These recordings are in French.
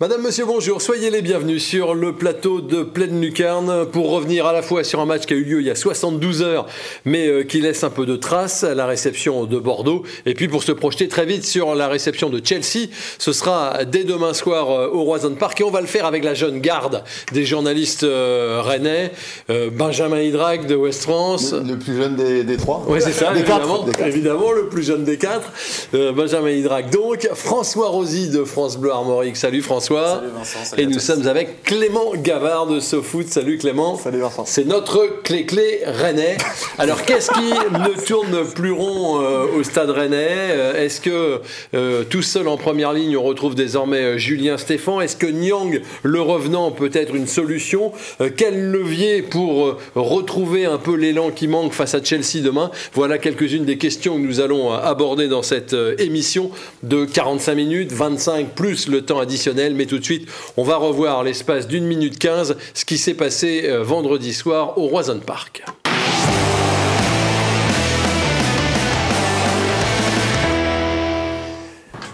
Madame, Monsieur, bonjour. Soyez les bienvenus sur le plateau de Pleine Lucarne pour revenir à la fois sur un match qui a eu lieu il y a 72 heures, mais euh, qui laisse un peu de traces à la réception de Bordeaux. Et puis pour se projeter très vite sur la réception de Chelsea, ce sera dès demain soir euh, au Roison Park et on va le faire avec la jeune garde des journalistes euh, rennais, Benjamin Hydrac de West France. Le, plus jeune des, trois. Oui, c'est ça, évidemment, évidemment, le plus jeune des quatre. Benjamin Hydrac donc, François Rosy de France Bleu Armorique. Salut François. Salut Vincent. et nous sommes avec Clément Gavard de SoFoot. Salut Clément. Salut Vincent. C'est notre clé-clé rennais. Alors qu'est-ce qui ne tourne plus rond euh, au stade rennais euh, Est-ce que euh, tout seul en première ligne, on retrouve désormais Julien Stéphan? Est-ce que Nyang, le revenant, peut être une solution? Quel levier pour retrouver un peu l'élan qui manque face à Chelsea demain? Voilà quelques-unes des questions que nous allons aborder dans cette émission de 45 minutes, 25 plus le temps additionnel mais tout de suite, on va revoir l'espace d'une minute 15 ce qui s'est passé euh, vendredi soir au Roison Park.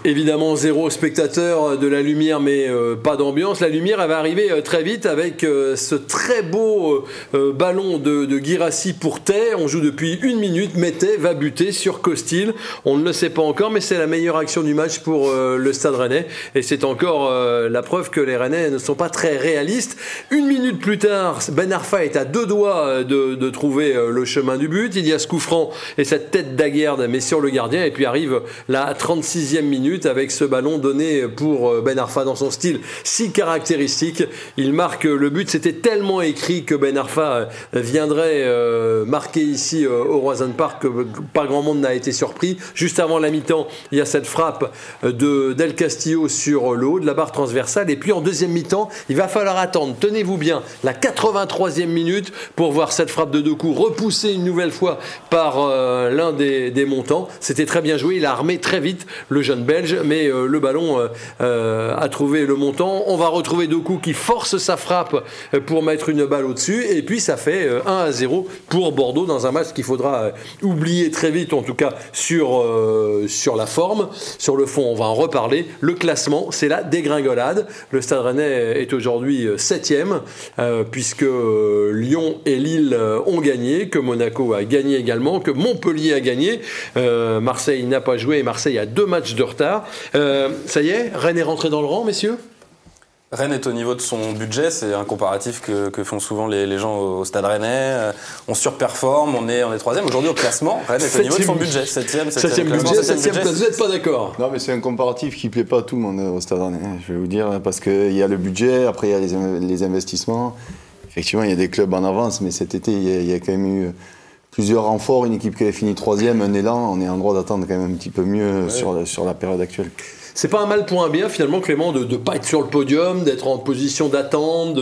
Évidemment, zéro spectateur de la lumière, mais euh, pas d'ambiance. La lumière, elle va arriver euh, très vite avec euh, ce très beau ballon de, de Girassi pour Tay. On joue depuis une minute. Mété va buter sur Costil. On ne le sait pas encore, mais c'est la meilleure action du match pour le Stade Rennais. Et c'est encore la preuve que les Rennais ne sont pas très réalistes. Une minute plus tard, Ben Arfa est à deux doigts de, trouver le chemin du but. Il y a ce coup franc et cette tête d'Aguerd, mais sur le gardien. Et puis arrive la 36e minute avec ce ballon donné pour euh, Ben Arfa dans son style si caractéristique. Il marque le but. C'était tellement écrit que Ben Arfa euh, viendrait euh, marquer ici au Roison Park que pas grand monde n'a été surpris. Juste avant la mi-temps, il y a cette frappe de Del Castillo sur le haut de la barre transversale. Et puis en deuxième mi-temps, il va falloir attendre, tenez-vous bien, la 83e minute pour voir cette frappe de deux coups repoussée une nouvelle fois par l'un des, des montants. C'était très bien joué. Il a armé très vite le jeune Belge mais euh, le ballon euh, euh, a trouvé le montant. On va retrouver Doku qui force sa frappe pour mettre une balle au-dessus, et puis ça fait 1 à 0 pour Bordeaux dans un match qu'il faudra oublier très vite, en tout cas sur, sur la forme. Sur le fond, on va en reparler. Le classement, c'est la dégringolade. Le Stade Rennais est aujourd'hui 7ème, puisque Lyon et Lille ont gagné, que Monaco a gagné également, que Montpellier a gagné. Marseille n'a pas joué et Marseille a deux matchs de retard. Euh, ça y est, Rennes est rentré dans le rang, messieurs? Rennes est au niveau de son budget, c'est un comparatif que, font souvent les, gens au, stade rennais. Euh, on surperforme, on est, on est troisième. Aujourd'hui, au classement, Rennes est au niveau de son budget. Septième, septième, budget, septième place. Vous n'êtes pas d'accord? Non, mais c'est un comparatif qui ne plaît pas à tout le monde euh, au stade rennais, je vais vous dire, parce qu'il y a le budget, après il y a les, investissements. Effectivement, il y a des clubs en avance, mais cet été, il y a, quand même eu plusieurs renforts, une équipe qui avait fini troisième, un élan, on est en droit d'attendre quand même un petit peu mieux sur, sur la période actuelle. C'est pas un mal pour un bien finalement, Clément, de ne pas être sur le podium, d'être en position d'attente,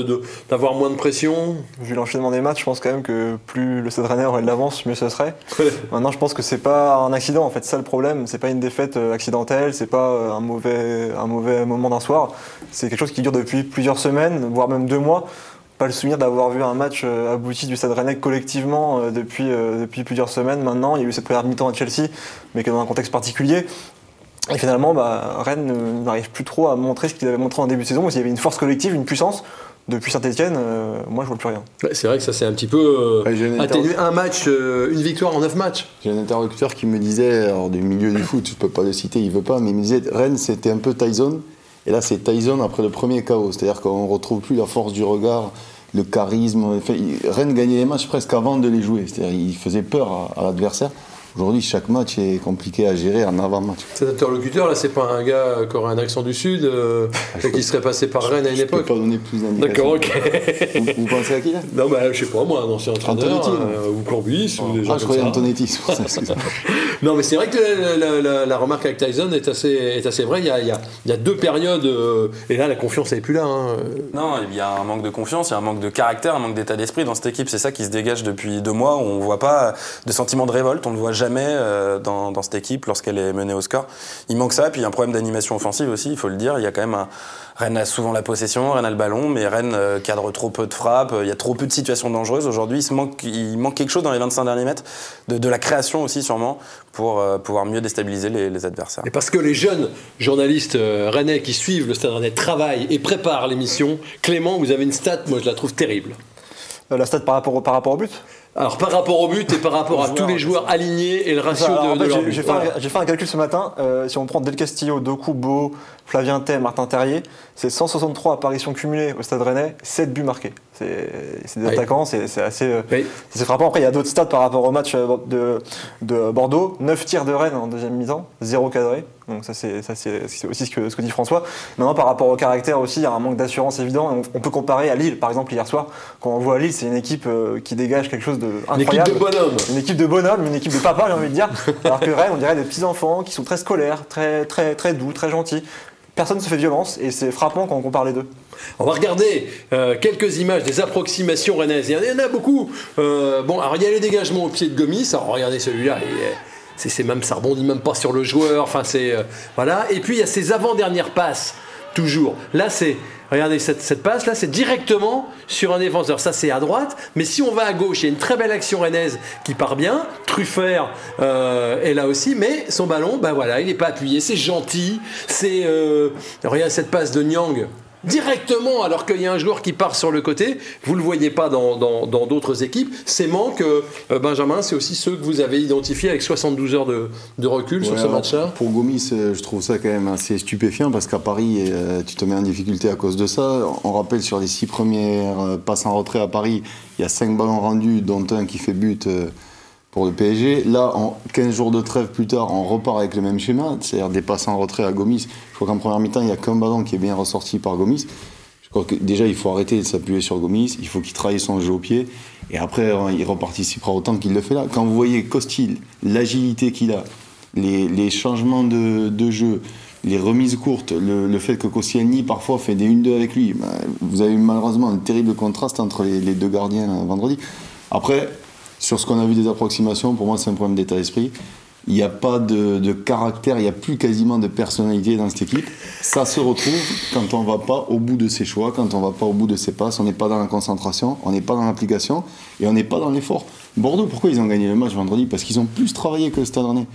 d'avoir moins de pression? Vu l'enchaînement des matchs, je pense quand même que plus le Stade Rennais aurait de l'avance, mieux ce serait. Maintenant, je pense que c'est pas un accident en fait, ça le problème. C'est pas une défaite euh, accidentelle, c'est pas euh, un mauvais, un mauvais moment d'un soir. C'est quelque chose qui dure depuis plusieurs semaines, voire même deux mois pas le souvenir d'avoir vu un match euh, abouti du Stade Rennais collectivement depuis, depuis plusieurs semaines maintenant. Il y a eu cette première mi-temps à Chelsea, mais que dans un contexte particulier. Et finalement, bah, Rennes n'arrive plus trop à montrer ce qu'il avait montré en début de saison, parce qu'il y avait une force collective, une puissance. Depuis Saint-Etienne, euh, moi je vois plus rien. c'est vrai que ça c'est un petit peu euh, atténué. Un match, euh, une victoire en neuf matchs. J'ai un interlocuteur qui me disait, alors du milieu du foot, je peux pas le citer, il veut pas, mais il me disait Rennes c'était un peu Tyson, et là c'est Tyson après le premier chaos, c'est-à-dire qu'on retrouve plus la force du regard, le charisme. Rennes gagnait les matchs presque avant de les jouer, c'est-à-dire il faisait peur à l'adversaire. Aujourd'hui, chaque match est compliqué à gérer en avant-match. Cet interlocuteur, là, c'est pas un gars qui aurait un accent du Sud, euh, qui serait passé par Rennes à une Je peux époque pas donner plus d'indications. D'accord, ok. Vous, vous pensez à qui là? Non, bah, je sais pas, moi, un ancien entraîneur, Antonetti, euh, ou Courbis, ou des gens Ah, je croyais. Antonetti, c'est pour ça, excusez-moi. Non, mais c'est vrai que la, la- la- la remarque avec Tyson est assez, est assez vraie. Il y a, il y a- il y a deux périodes, euh, et là, la confiance n'est plus là. hein. Non, il y a un manque de confiance, il y a un manque de caractère, un manque d'état d'esprit dans cette équipe. C'est ça qui se dégage depuis deux mois où on ne voit pas de sentiment de révolte, on ne voit jamais euh, dans, dans cette équipe lorsqu'elle est menée au score. Il manque ça, puis il y a un problème d'animation offensive aussi, il faut le dire. Il y a quand même un... Rennes a souvent la possession, Rennes a le ballon, mais Rennes euh, cadre trop peu de frappes, il y a trop peu de situations dangereuses. Aujourd'hui, il, se manque, il manque quelque chose dans les 25 derniers mètres, de, de la création aussi sûrement, pour euh, pouvoir mieux déstabiliser les, les adversaires. Et parce que les jeunes journalistes euh, rennais qui suivent le Stade Rennais travaillent et préparent l'émission, Clément, vous avez une stat, moi je la trouve terrible. Euh, La stat par rapport au, par rapport au but? Alors par rapport au but et par rapport à joueurs, tous les joueurs alignés et le ratio de, de j'ai- fait, un- fait calcul ce matin. euh, si on prend Del Castillo, Doku, Beau, Flavien Tay, Martin Terrier, c'est 163 apparitions cumulées au Stade Rennais, 7 buts marqués. C'est des Oui. attaquants, c'est assez, euh, Oui. frappant. Après, il y a d'autres stats par rapport au match euh, de, de Bordeaux. 9 tirs de Rennes en deuxième mi-temps, 0 cadré. Donc ça, c'est ça, c'est- c'est aussi ce que, ce que dit François. Maintenant, par rapport au caractère aussi, il y a un manque d'assurance évident. On, on peut comparer à Lille, par exemple, hier soir. Quand on voit Lille, c'est une équipe euh, qui dégage quelque chose de Une équipe de bonhommes. Une équipe de bonhommes, une équipe de papa, j'ai envie de dire. Alors que Rennes, on dirait des petits enfants qui sont très scolaires, très, très, très doux, très gentils. Personne ne se fait violence et c'est frappant quand on compare les deux. On va regarder euh, quelques images des approximations rennaises. Il y en a beaucoup. Euh, bon, alors il y a les dégagements au pied de Gomis. Regardez celui-là. il est- C'est même, ça rebondit même pas sur le joueur. Enfin, c'est euh. Et puis il y a ces avant-dernières passes. Toujours. Là, c'est regardez cette, cette passe là, c'est directement sur un défenseur. Ça, c'est à droite. Mais si on va à gauche, il y a une très belle action rennaise qui part bien. Truffert euh, est là aussi, mais son ballon, ben voilà, il n'est pas appuyé. C'est gentil. C'est euh, cette passe de Nyang directement alors qu'il y a un joueur qui part sur le côté. Vous ne le voyez pas dans dans- dans d'autres équipes. Ces manques, euh, Benjamin, c'est aussi ceux que vous avez identifiés avec 72 heures de, de recul sur ce match-là. Pour Gomis, euh, je trouve ça quand même assez stupéfiant parce qu'à Paris, euh, tu te mets en difficulté à cause de ça. On rappelle sur les six premières passes en retrait à Paris, il y a cinq ballons rendus, dont un qui fait but pour le PSG. Là, en 15 jours de trêve plus tard, on repart avec le même schéma, c'est-à-dire des passes en retrait à Gomis. Je crois qu'en première mi-temps, il n'y a qu'un ballon qui est bien ressorti par Gomis. Je crois que déjà, il faut arrêter de s'appuyer sur Gomis, il faut qu'il travaille son jeu au pied, et après, euh, il reparticipera autant qu'il le fait là. Quand vous voyez Costil, l'agilité qu'il a, les, changements de, jeu, les remises courtes, le, fait que Koscielny parfois fait des 1-2 avec lui, bah, vous avez eu malheureusement un terrible contraste entre les, les deux gardiens euh, vendredi. Après, sur ce qu'on a vu des approximations, pour moi c'est un problème d'état d'esprit. Il n'y a pas de, de caractère, il n'y a plus quasiment de personnalité dans cette équipe. Ça se retrouve quand on ne va pas au bout de ses choix, quand on ne va pas au bout de ses passes, on n'est pas dans la concentration, on n'est pas dans l'application et on n'est pas dans l'effort. Bordeaux, pourquoi ils ont gagné le match vendredi? Parce qu'ils ont plus travaillé que le Stade Rennais.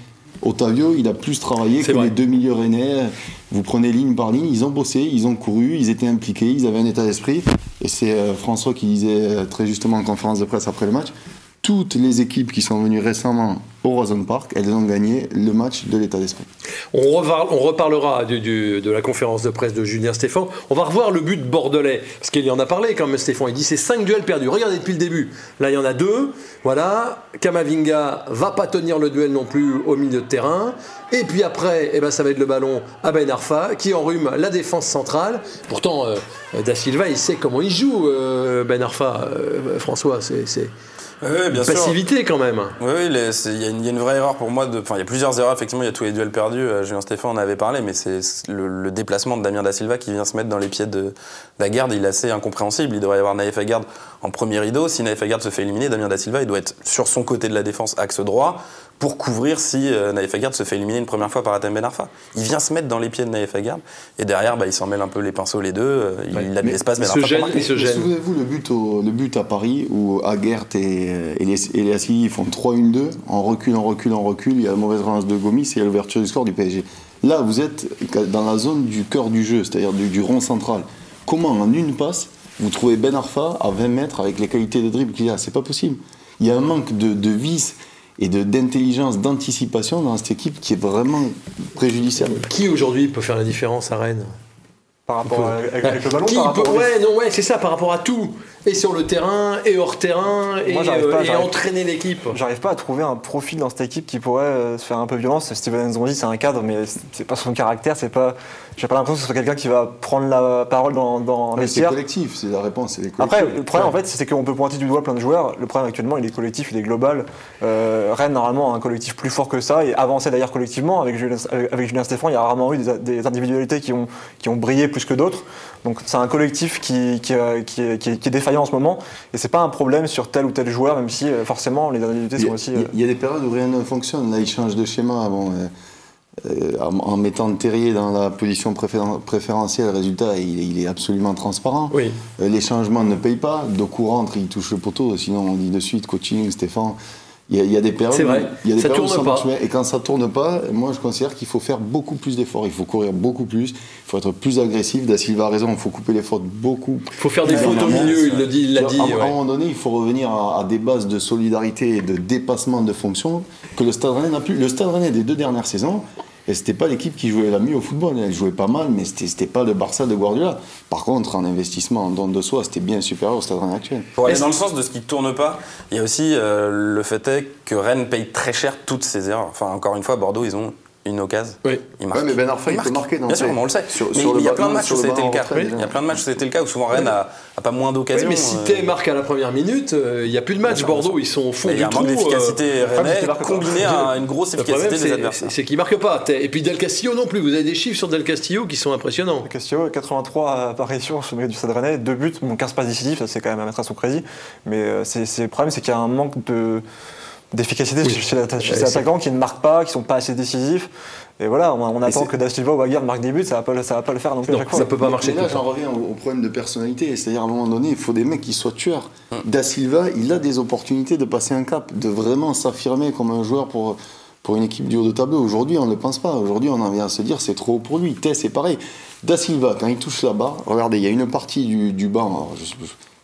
Otavio, il a plus travaillé que vrai. les deux milieux rennais. Vous prenez ligne par ligne, ils ont bossé, ils ont couru, ils étaient impliqués, ils avaient un état d'esprit. Et c'est euh, François qui disait euh, très justement en conférence de presse après le match, toutes les équipes qui sont venues récemment au Roison Park, elles ont gagné le match de l'état d'esprit. On, reparlera de la conférence de presse de Julien Stéphan. On va revoir le but bordelais. Parce qu'il y en a parlé quand même, Stéphane. Il dit c'est 5 duels perdus. Regardez depuis le début. Là, il y en a deux. Voilà. Kamavinga va pas tenir le duel non plus au milieu de terrain. Et puis après, eh ben, ça va être le ballon à Ben Arfa qui enrhume la défense centrale. Pourtant, euh, Da Silva, il sait comment il joue, euh, Ben Arfa. Euh, François, c'est Oui, oui, bien sûr. passivité quand même. Oui, oui, il y, a une- il y a une vraie erreur pour moi. de- Enfin, il y a plusieurs erreurs. Effectivement, il y a tous les duels perdus. euh, Julien Stéphane en avait parlé, mais c'est le, le déplacement de Damien Da Silva qui vient se mettre dans les pieds de d'Aguerd. Il est assez incompréhensible. Il devrait y avoir Naïf Aguerd en premier rideau. Si Naïf Aguerd se fait éliminer, Damien Da Silva, il doit être sur son côté de la défense, axe droit, pour couvrir si euh, Naïf Aguerd se fait éliminer une première fois par Atem Ben Arfa. Il vient se mettre dans les pieds de Naïf Aguerd. Et derrière, bah, il s'en mêle un peu les pinceaux les deux. euh, Il, Ouais. il a de Mais l'espace, il Ben se gêne, il se Mais gêne. Souvenez-vous le but, au- le but à Paris où Aguert et, et, les, et les Assili font 3-1-2, en recul, en recul, en recul, il y a la mauvaise relance de Gomis et il y a l'ouverture du score du PSG. Là, vous êtes dans la zone du cœur du jeu, c'est-à-dire du, du rond central. Comment en une passe, vous trouvez Ben Arfa à 20 mètres avec les qualités de dribble qu'il a? C'est pas possible. Il y a un manque de, de vis et de- d'intelligence, d'anticipation dans cette équipe qui est vraiment préjudiciable. Qui aujourd'hui peut faire la différence à Rennes? Par rapport à, avec, le ballon Qui par rapport peut- au- Ouais, non, ouais, c'est ça, par rapport à tout. Et sur le terrain, et hors terrain, et, Moi, j'arrive euh, pas, et j'arrive- entraîner l'équipe. J'arrive pas à trouver un profil dans cette équipe qui pourrait euh, se faire un peu violence. Steven Nzonzi, c'est un cadre, mais c'est- pas son caractère. C'est pas. J'ai pas l'impression que ce soit quelqu'un qui va prendre la parole dans, dans Ouais, les c'est collectif, c'est la réponse, c'est les collectifs. Après, le problème, en fait, c'est qu'on peut pointer du doigt plein de joueurs. Le problème actuellement, il est collectif, il est global. Euh, Rennes, normalement, a un collectif plus fort que ça et avancé d'ailleurs collectivement. Avec Julien, avec Julien Stéphane, il y a rarement eu des, des individualités qui ont, qui ont brillé plus que d'autres. Donc, c'est un collectif qui, qui, euh, qui est, qui est- qui est défaillant en ce moment. Et c'est pas un problème sur tel ou tel joueur, même si euh, forcément les individualités Il y, sont a, aussi. il y a- euh, il y a des périodes où rien ne fonctionne. Là, il change de schéma. Bon, euh, en, en mettant Terrier dans la position préféren- préférentielle, le résultat, il, est- il est absolument transparent. Oui. Euh, les changements ne payent pas. Doku rentre, il touche le poteau. Sinon, on dit de suite coaching, Stéphane. Il y a, y a des périodes, vrai. il y a des Ça périodes où tourne pas. Et quand ça tourne pas, moi, je considère qu'il faut faire beaucoup plus d'efforts. Il faut courir beaucoup plus. Il faut être plus agressif. Da Silva a raison. Il faut couper les fautes beaucoup Il faut faire des fautes au milieu, il l'a dit. Il à, dit à ouais. un moment donné, il faut revenir à, à des bases de solidarité et de dépassement de fonction que le Stade Rennais n'a plus. Le Stade Rennais des deux dernières saisons, et c'était pas l'équipe qui jouait la mieux au football. Elle jouait pas mal, mais c'était c'était pas le Barça de Guardiola. Par contre, en investissement, en don de soi, c'était bien supérieur au Stade Rennais actuel. Pour aller dans le sens de ce qui ne tourne pas, il y a aussi euh, le fait est que Rennes paye très cher toutes ses erreurs. Enfin, encore une fois, Bordeaux, ils ont une occasion. Oui. Ils marquent. Ouais, mais Ben Arfa, Ils il peut marquent. marquer, Bien sûr, on le sait. sur- mais sur il y a plein de matchs où c'était le cas. Il y a plein de matchs où c'était le cas où souvent Rennes a, a pas moins Oui, d'occasions. mais si Tay euh, marque à la première minute, euh, il n'y a plus de match. Bordeaux, bien ils sont au fond mais il y du a un trou. manque d'efficacité euh, rennais marque pas. combiné à une grosse efficacité des c'est- adversaires. c'est qu'il marque pas. Tay. Et puis Del Castillo non plus. Vous avez des chiffres sur Del Castillo qui sont impressionnants. Castillo, 83 apparitions sur le mérite du Stade Rennais, 2 buts, bon, 15 passes décisives, ça c'est quand même à mettre à son crédit. Mais le problème, c'est qu'il y a un manque de, d'efficacité chez, chez chez c'est- attaquants qui ne marquent pas, qui sont pas assez décisifs. Et voilà, on, on attend que Da Silva ou Aguirre marquent des buts, ça va pas, le- ça va pas le faire non plus Non, à chaque fois. ça peut pas marcher. Mais là, j'en reviens au, au problème de personnalité. C'est-à-dire, à un moment donné, il faut des mecs qui soient tueurs. Hum. Da Silva, il a des opportunités de passer un cap, de vraiment s'affirmer comme un joueur pour, pour une équipe du haut de tableau. Aujourd'hui, on ne le pense pas. Aujourd'hui, on en vient à se dire c'est trop haut pour lui. Tess, c'est pareil. Da Silva, quand il touche la barre, regardez, il y a une partie du, du banc, alors, je sais-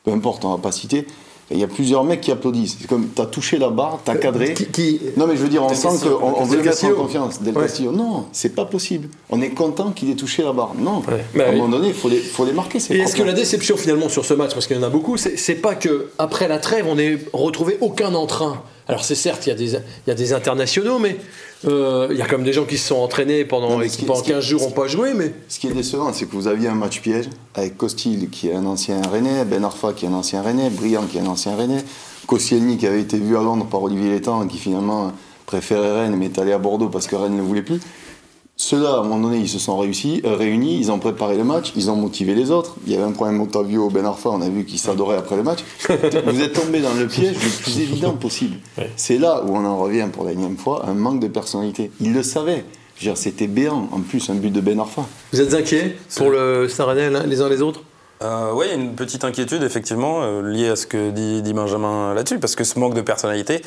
peu importe, on va pas citer. Il y a plusieurs mecs qui applaudissent. C'est comme, t'as touché la barre, t'as cadré. Qui, qui- Non, mais je veux dire, on Del sent qu'on on veut mettre en confiance. Del Ouais. Castillo, non, c'est pas possible. On est content qu'il ait touché la barre. Non. Ouais. Bah à un oui. moment donné, il faut les, faut les marquer. ces Et est-ce que la déception finalement sur ce match, parce qu'il y en a beaucoup, c'est c'est pas que après la trêve, on n'ait retrouvé aucun entrain. Alors c'est certes, il y, a des- il y a des internationaux, mais euh, il y a comme des gens qui se sont entraînés pendant, Non, mais et ce qui qui- pendant ce qui- 15 jours n'ont pas joué, mais Ce qui est décevant, c'est que vous aviez un match piège avec Costil, qui est un ancien Rennais, Ben Arfa, qui est un ancien Rennais, Briand, qui est un ancien Rennais, Koscielny, qui avait été vu à Londres par Olivier Létang, qui finalement préférait Rennes, mais est allé à Bordeaux parce que Rennes ne voulait plus. Ceux-là, à un moment donné, ils se sont réussis, euh, réunis, ils ont préparé le match, ils ont motivé les autres. Il y avait un problème Otavio Ben Arfa, on a vu qu'ils s'adoraient après le match. Vous êtes tombé dans le piège le plus évident possible. C'est là où on en revient pour la énième fois, un manque de personnalité. Ils le savaient. C'était béant, en plus, un but de Ben Arfa. vous êtes inquiets pour le Rennais, l'un- les uns les autres? Euh, oui, il y a une petite inquiétude, effectivement, euh, liée à ce que dit, dit Benjamin là-dessus, parce que ce manque de personnalité,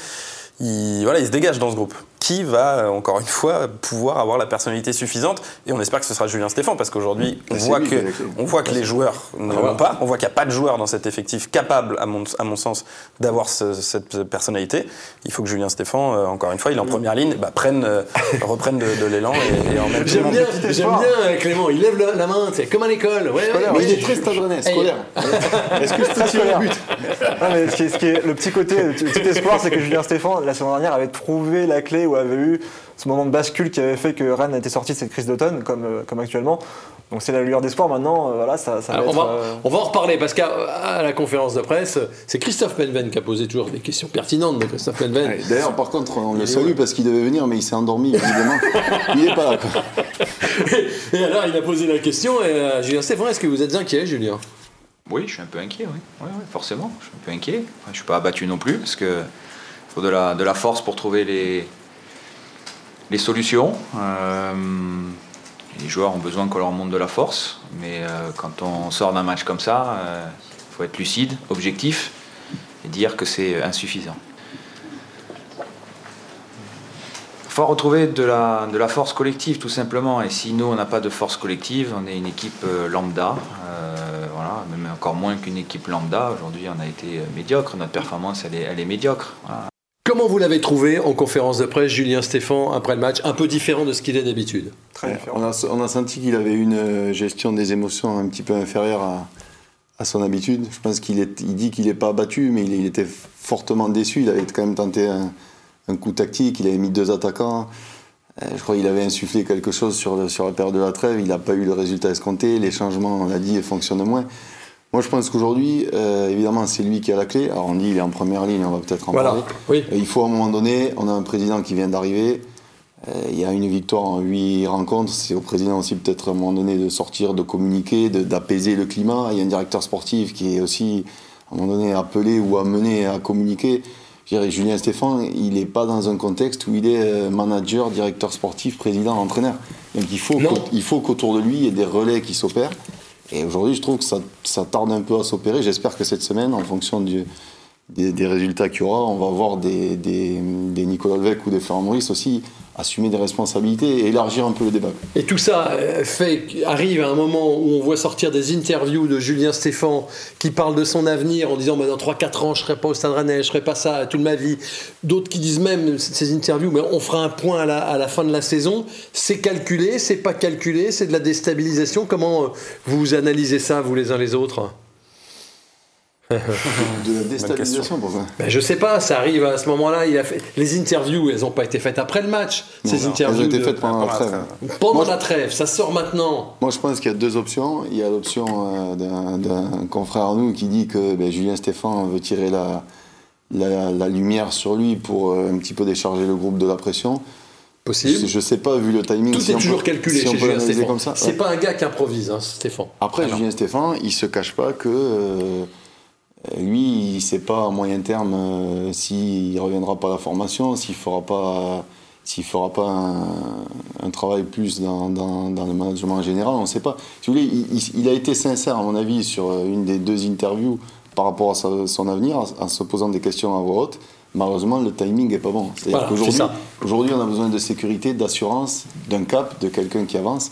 il, voilà, il se dégage dans ce groupe. Qui va, euh, encore une fois, pouvoir avoir la personnalité suffisante Et on espère que ce sera Julien Stéphan, parce qu'aujourd'hui, on, Bah, c'est voit lui que, on voit que les joueurs ne voilà. l'ont pas, on voit qu'il n'y a pas de joueurs dans cet effectif capable, à mon, à mon sens, d'avoir ce- cette personnalité. Il faut que Julien Stéphan, euh, encore une fois, il est en première ligne, bah, prenne, euh, reprenne de, de l'élan et, et en même J'aime bien, j'aime espoir. bien euh, Clément, il lève la, la main, c'est comme à l'école. Ouais, ouais, Mais ouais. il est très stade rennais, scolaire. Est-ce que je tirer le but? Non, mais ce qui est, ce qui est- le petit côté, le petit espoir, c'est que Julien Stéphan, la saison dernière, avait trouvé la clé ou avait eu ce moment de bascule qui avait fait que Rennes était sorti de cette crise d'automne, comme, euh, comme actuellement. Donc c'est la lueur d'espoir maintenant, euh, voilà, ça, ça va Alors, on, être, va, euh, on va en reparler parce qu'à à la conférence de presse, c'est Christophe Penven qui a posé toujours des questions pertinentes de Christophe Penven. Ouais, D'ailleurs, par contre, on le salue parce qu'il devait venir, mais il s'est endormi, évidemment. il n'est pas là. quoi. Et alors, il a posé la question, et euh, Julien Stéphane, est-ce que vous êtes inquiet, Julien? Oui, je suis un peu inquiet, oui. Ouais, forcément, je suis un peu inquiet. Enfin, je ne suis pas abattu non plus, parce que faut de la, de la force pour trouver les, les solutions. Euh, les joueurs ont besoin qu'on leur montre de la force, mais euh, quand on sort d'un match comme ça, il faut être lucide, objectif, et dire que c'est insuffisant. Il faut retrouver de la, de la force collective, tout simplement. Et si nous, on n'a pas de force collective, on est une équipe euh, lambda. euh, voilà, même encore moins qu'une équipe lambda. Aujourd'hui, on a été euh, médiocre. Notre performance, elle est, elle est médiocre. Comment vous l'avez trouvé en conférence de presse, Julien Stéphan, après le match Un peu différent de ce qu'il est d'habitude? Très différent. On a, on a senti qu'il avait une euh, gestion des émotions un petit peu inférieure à, à son habitude. Je pense qu'il est, il dit qu'il n'est pas abattu, mais il, il était fortement déçu. Il avait quand même tenté un, un coup tactique, il avait mis deux attaquants. Euh, Je crois qu'il avait insufflé quelque chose sur, le- sur la période de la trêve. Il n'a pas eu le résultat escompté. Les changements, on l'a dit, fonctionnent moins. Moi, je pense qu'aujourd'hui, euh, évidemment, c'est lui qui a la clé. Alors, on dit il est en première ligne, on va peut-être en Voilà. parler. Oui. Euh, Il faut à un moment donné, on a un président qui vient d'arriver. Euh, il y a une victoire en huit rencontres. C'est au président aussi peut-être à un moment donné de sortir, de communiquer, d'apaiser le climat. Il y a un directeur sportif qui est aussi à un moment donné appelé ou amené à communiquer. Je dirais, Julien Stéphane, il n'est pas dans un contexte où il est manager, directeur sportif, président, entraîneur. Donc faut il faut qu'autour de lui, il y ait des relais qui s'opèrent. Et aujourd'hui, je trouve que ça, tarde un peu à s'opérer. J'espère que cette semaine, en fonction des, résultats qu'il y aura, on va voir des, des, des Nicolas Levesque ou des Florent Maurice aussi assumer des responsabilités et élargir un peu le débat. Et tout ça euh, fait arrive à un moment où on voit sortir des interviews de Julien Stéphan qui parle de son avenir en disant bah, dans 3-4 ans je serai pas au Stade Rennais, je serai pas ça toute ma vie. D'autres qui disent même ces interviews mais on fera un point à la, à la fin de la saison. C'est calculé, c'est pas calculé, c'est de la déstabilisation. Comment euh, vous analysez ça vous les uns les autres? De la déstabilisation, pourquoi ben, Je sais pas, ça arrive à ce moment-là. Il a fait les interviews, elles n'ont pas été faites après le match. ces Non, interviews Elles ont été faites pendant la pendant la trêve. pendant Moi, la trêve, ça sort maintenant. Moi, je pense qu'il y a deux options. Il y a l'option euh, d'un- confrère à nous qui dit que ben, Julien Stéphan veut tirer la, la, la lumière sur lui pour euh, un petit peu décharger le groupe de la pression. Possible. Je ne sais pas, vu le timing. Tout si est toujours peut- calculé si chez Julien Stéphane. ça. C'est ouais. pas un gars qui improvise, hein, Stéphane. Après, Julien Stéphane, il se cache pas que euh, lui, il ne sait pas à moyen terme euh, s'il ne reviendra pas à la formation, s'il ne fera pas, s'il fera pas un, un travail plus dans, dans- dans le management en général, on ne sait pas. Si vous voulez, il, a été sincère, à mon avis, sur euh, une des deux interviews par rapport à sa- son avenir, en, se posant des questions à voix haute. Malheureusement, le timing n'est pas bon. C'est-à-dire Voilà, qu'aujourd'hui, c'est ça. aujourd'hui, on a besoin de sécurité, d'assurance, d'un cap, de quelqu'un qui avance.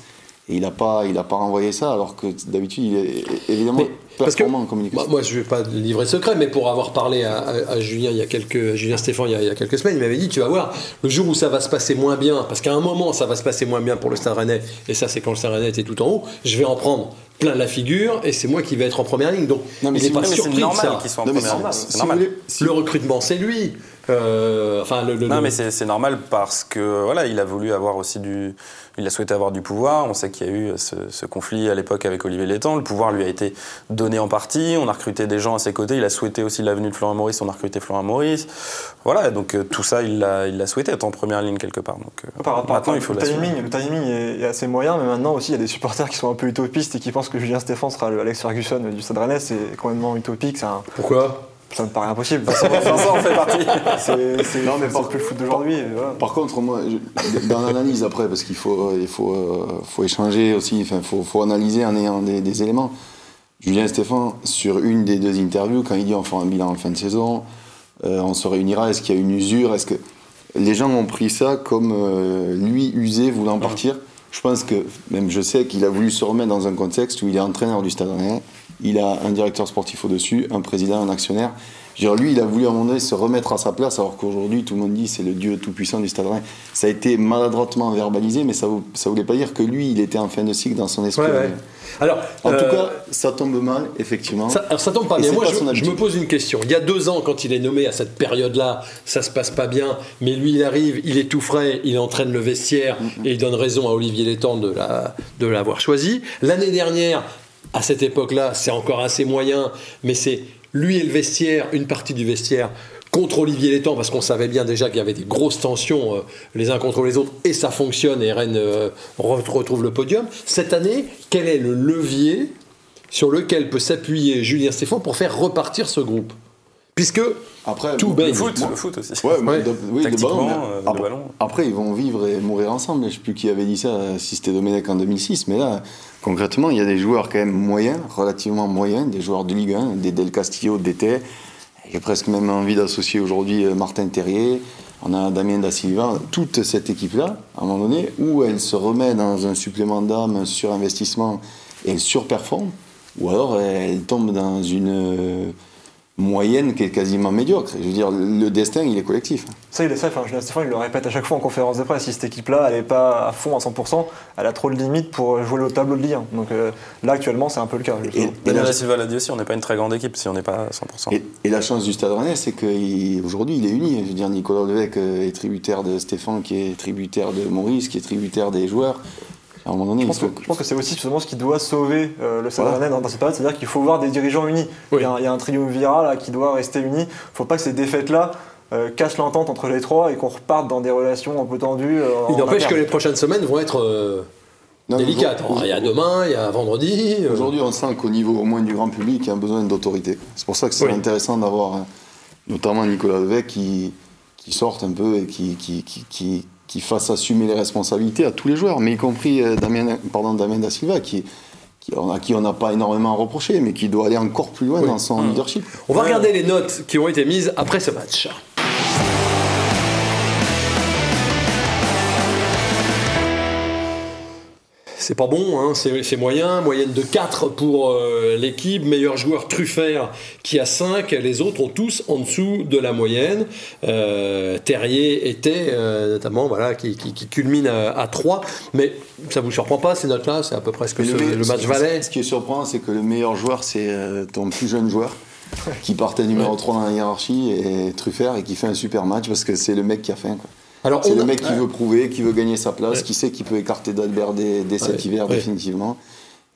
Et il n'a pas, il a pas renvoyé ça, alors que d'habitude, il est évidemment Mais performant en communication. Moi, moi, je ne vais pas livrer secret, mais pour avoir parlé à, à- à Julien il y a quelques, à Julien Stéphane il y, a, il y a quelques semaines, il m'avait dit tu vas voir, le jour où ça va se passer moins bien, parce qu'à un moment ça va se passer moins bien pour le Stade Rennais, et ça c'est quand le Stade Rennais était tout en haut, je vais en prendre plein la figure, et c'est moi qui vais être en première ligne. Donc Non, mais il si n'est pas surpris de normal ça. qu'il soit en Non, première ligne. si normal. voulez- Le recrutement, c'est lui. Euh, enfin, le, le- Non, le- mais c'est c'est normal parce que voilà, il a voulu avoir aussi du, il a souhaité avoir du pouvoir. On sait qu'il y a eu ce, ce conflit à l'époque avec Olivier Létang. Le pouvoir lui a été donné en partie. On a recruté des gens à ses côtés. Il a souhaité aussi l'avenue de Florent Maurice. On a recruté Florent Maurice. Voilà, donc euh, tout ça, il l'a, il l'a souhaité être en première ligne quelque part. Donc euh, Par rapport maintenant, à il faut le timing, le timing est, est assez moyen, mais maintenant aussi il y a des supporters qui sont un peu utopistes et qui pensent que Julien Stéphane sera le Alex Ferguson du Stade Rennais. C'est complètement utopique, c'est un- Pourquoi ça me paraît impossible. Vincent en fait partie. C'est Non, mais par- plus le foot d'aujourd'hui. voilà. Par contre, moi, je- dans l'analyse après, parce qu'il faut, il faut, euh, faut échanger aussi, enfin, faut, faut analyser en ayant des, des éléments. Julien Stéphan, sur une des deux interviews, quand il dit on fera un bilan en fin de saison, euh, on se réunira, est-ce qu'il y a une usure Est-ce que les gens ont pris ça comme euh, lui usé voulant partir Je pense que même je sais qu'il a voulu se remettre dans un contexte où il est entraîneur du Stade Rennais, il a un directeur sportif au-dessus, un président, un actionnaire. Lui, il a voulu à un moment donné se remettre à sa place, alors qu'aujourd'hui, tout le monde dit c'est le dieu tout-puissant du Stade Rennais. Ça a été maladroitement verbalisé, mais ça ne voulait pas dire que lui, il était en fin de cycle dans son esprit. Ouais, ouais. Alors, En tout euh, cas, ça tombe mal, effectivement. Ça, alors ça tombe pas bien. Moi, pas je, je me pose une question. Il y a deux ans, quand il est nommé à cette période-là, ça se passe pas bien, mais lui, il arrive, il est tout frais, il entraîne le vestiaire et il donne raison à Olivier Létang de la- de l'avoir choisi. L'année dernière, à cette époque-là, c'est encore assez moyen, mais c'est lui et le vestiaire, une partie du vestiaire contre Olivier Létang, parce qu'on savait bien déjà qu'il y avait des grosses tensions euh, les uns contre les autres, et ça fonctionne, et Rennes euh, re- retrouve le podium. Cette année, quel est le levier sur lequel peut s'appuyer Julien Stéphane pour faire repartir ce groupe? Puisque Après, tout le baigne. Le foot, Moi- le foot aussi. Ouais, mais Ouais. de- oui, le Tactiquement, ballon. euh, après, ballon. après, ils vont vivre et mourir ensemble. Je ne sais plus qui avait dit ça, si c'était Domenech en 2006. Mais là, concrètement, il y a des joueurs quand même moyens, relativement moyens, des joueurs de Ligue 1, des Del Castillo, d'été. J'ai presque même envie d'associer aujourd'hui euh, Martin Terrier. On a Damien Da Silva, toute cette équipe-là, à un moment donné, où elle se remet dans un supplément d'âme, un surinvestissement, et elle surperforme, ou alors elle tombe dans une, euh, moyenne qui est quasiment médiocre. Je veux dire, le destin, il est collectif. Ça, il est ça. Enfin, Stéphane, il le répète à chaque fois en conférence de presse. Si cette équipe-là, elle n'est pas à fond à 100%, elle a trop de limites pour jouer au tableau de Ligue 1. Donc euh, là, actuellement, c'est un peu le cas. Et, et la, Silva l'a dit aussi, on n'est pas une très grande équipe si on n'est pas à 100%. et- et la chance du Stade Rennais, c'est qu'aujourd'hui, il est uni. Je veux dire, Nicolas Levesque est tributaire de Stéphane, qui est tributaire de Maurice, qui est tributaire des joueurs. À un moment donné, Je pense, faut que, je pense que c'est aussi justement ce qui doit sauver euh, le Stade Voilà. Dans, cette période, c'est-à-dire qu'il faut voir des dirigeants unis. Oui. Il, y a un, il y a un triumvirat là, qui doit rester uni. Il ne faut pas que ces défaites-là euh, cassent l'entente entre les trois et qu'on reparte dans des relations un peu tendues. euh, Il n'empêche que les prochaines semaines vont être euh, délicates. Il y a demain, il y a vendredi. euh, Aujourd'hui, on sent qu'au niveau au moins du grand public, il y a un besoin d'autorité. C'est pour ça que c'est Oui. intéressant d'avoir notamment Nicolas Levesque qui, qui sorte un peu et qui, qui, qui, qui, fasse assumer les responsabilités à tous les joueurs, mais y compris euh, Damien, pardon, Damien Da Silva, qui, qui, à qui on n'a pas énormément à reprocher, mais qui doit aller encore plus loin Oui. dans son leadership. On va regarder les notes qui ont été mises après ce match. C'est pas bon, hein, c'est moyen. Moyenne de 4 pour euh, l'équipe. Meilleur joueur Truffert qui a 5. Les autres ont tous en dessous de la moyenne. Euh, Terrier était euh, notamment, voilà, qui, qui- qui culmine à, à 3. Mais ça vous surprend pas ces notes-là? C'est à peu près ce que ce- le match ce- valait. Ce qui est surprenant, c'est que le meilleur joueur, c'est ton plus jeune joueur, qui partait numéro 3 dans la hiérarchie, et Truffert, et qui fait un super match, parce que c'est le mec qui a faim. quoi. Alors, C'est on le mec qui veut prouver, qui veut gagner sa place, Ouais. qui sait qu'il peut écarter d'Albert dès, dès cet hiver définitivement.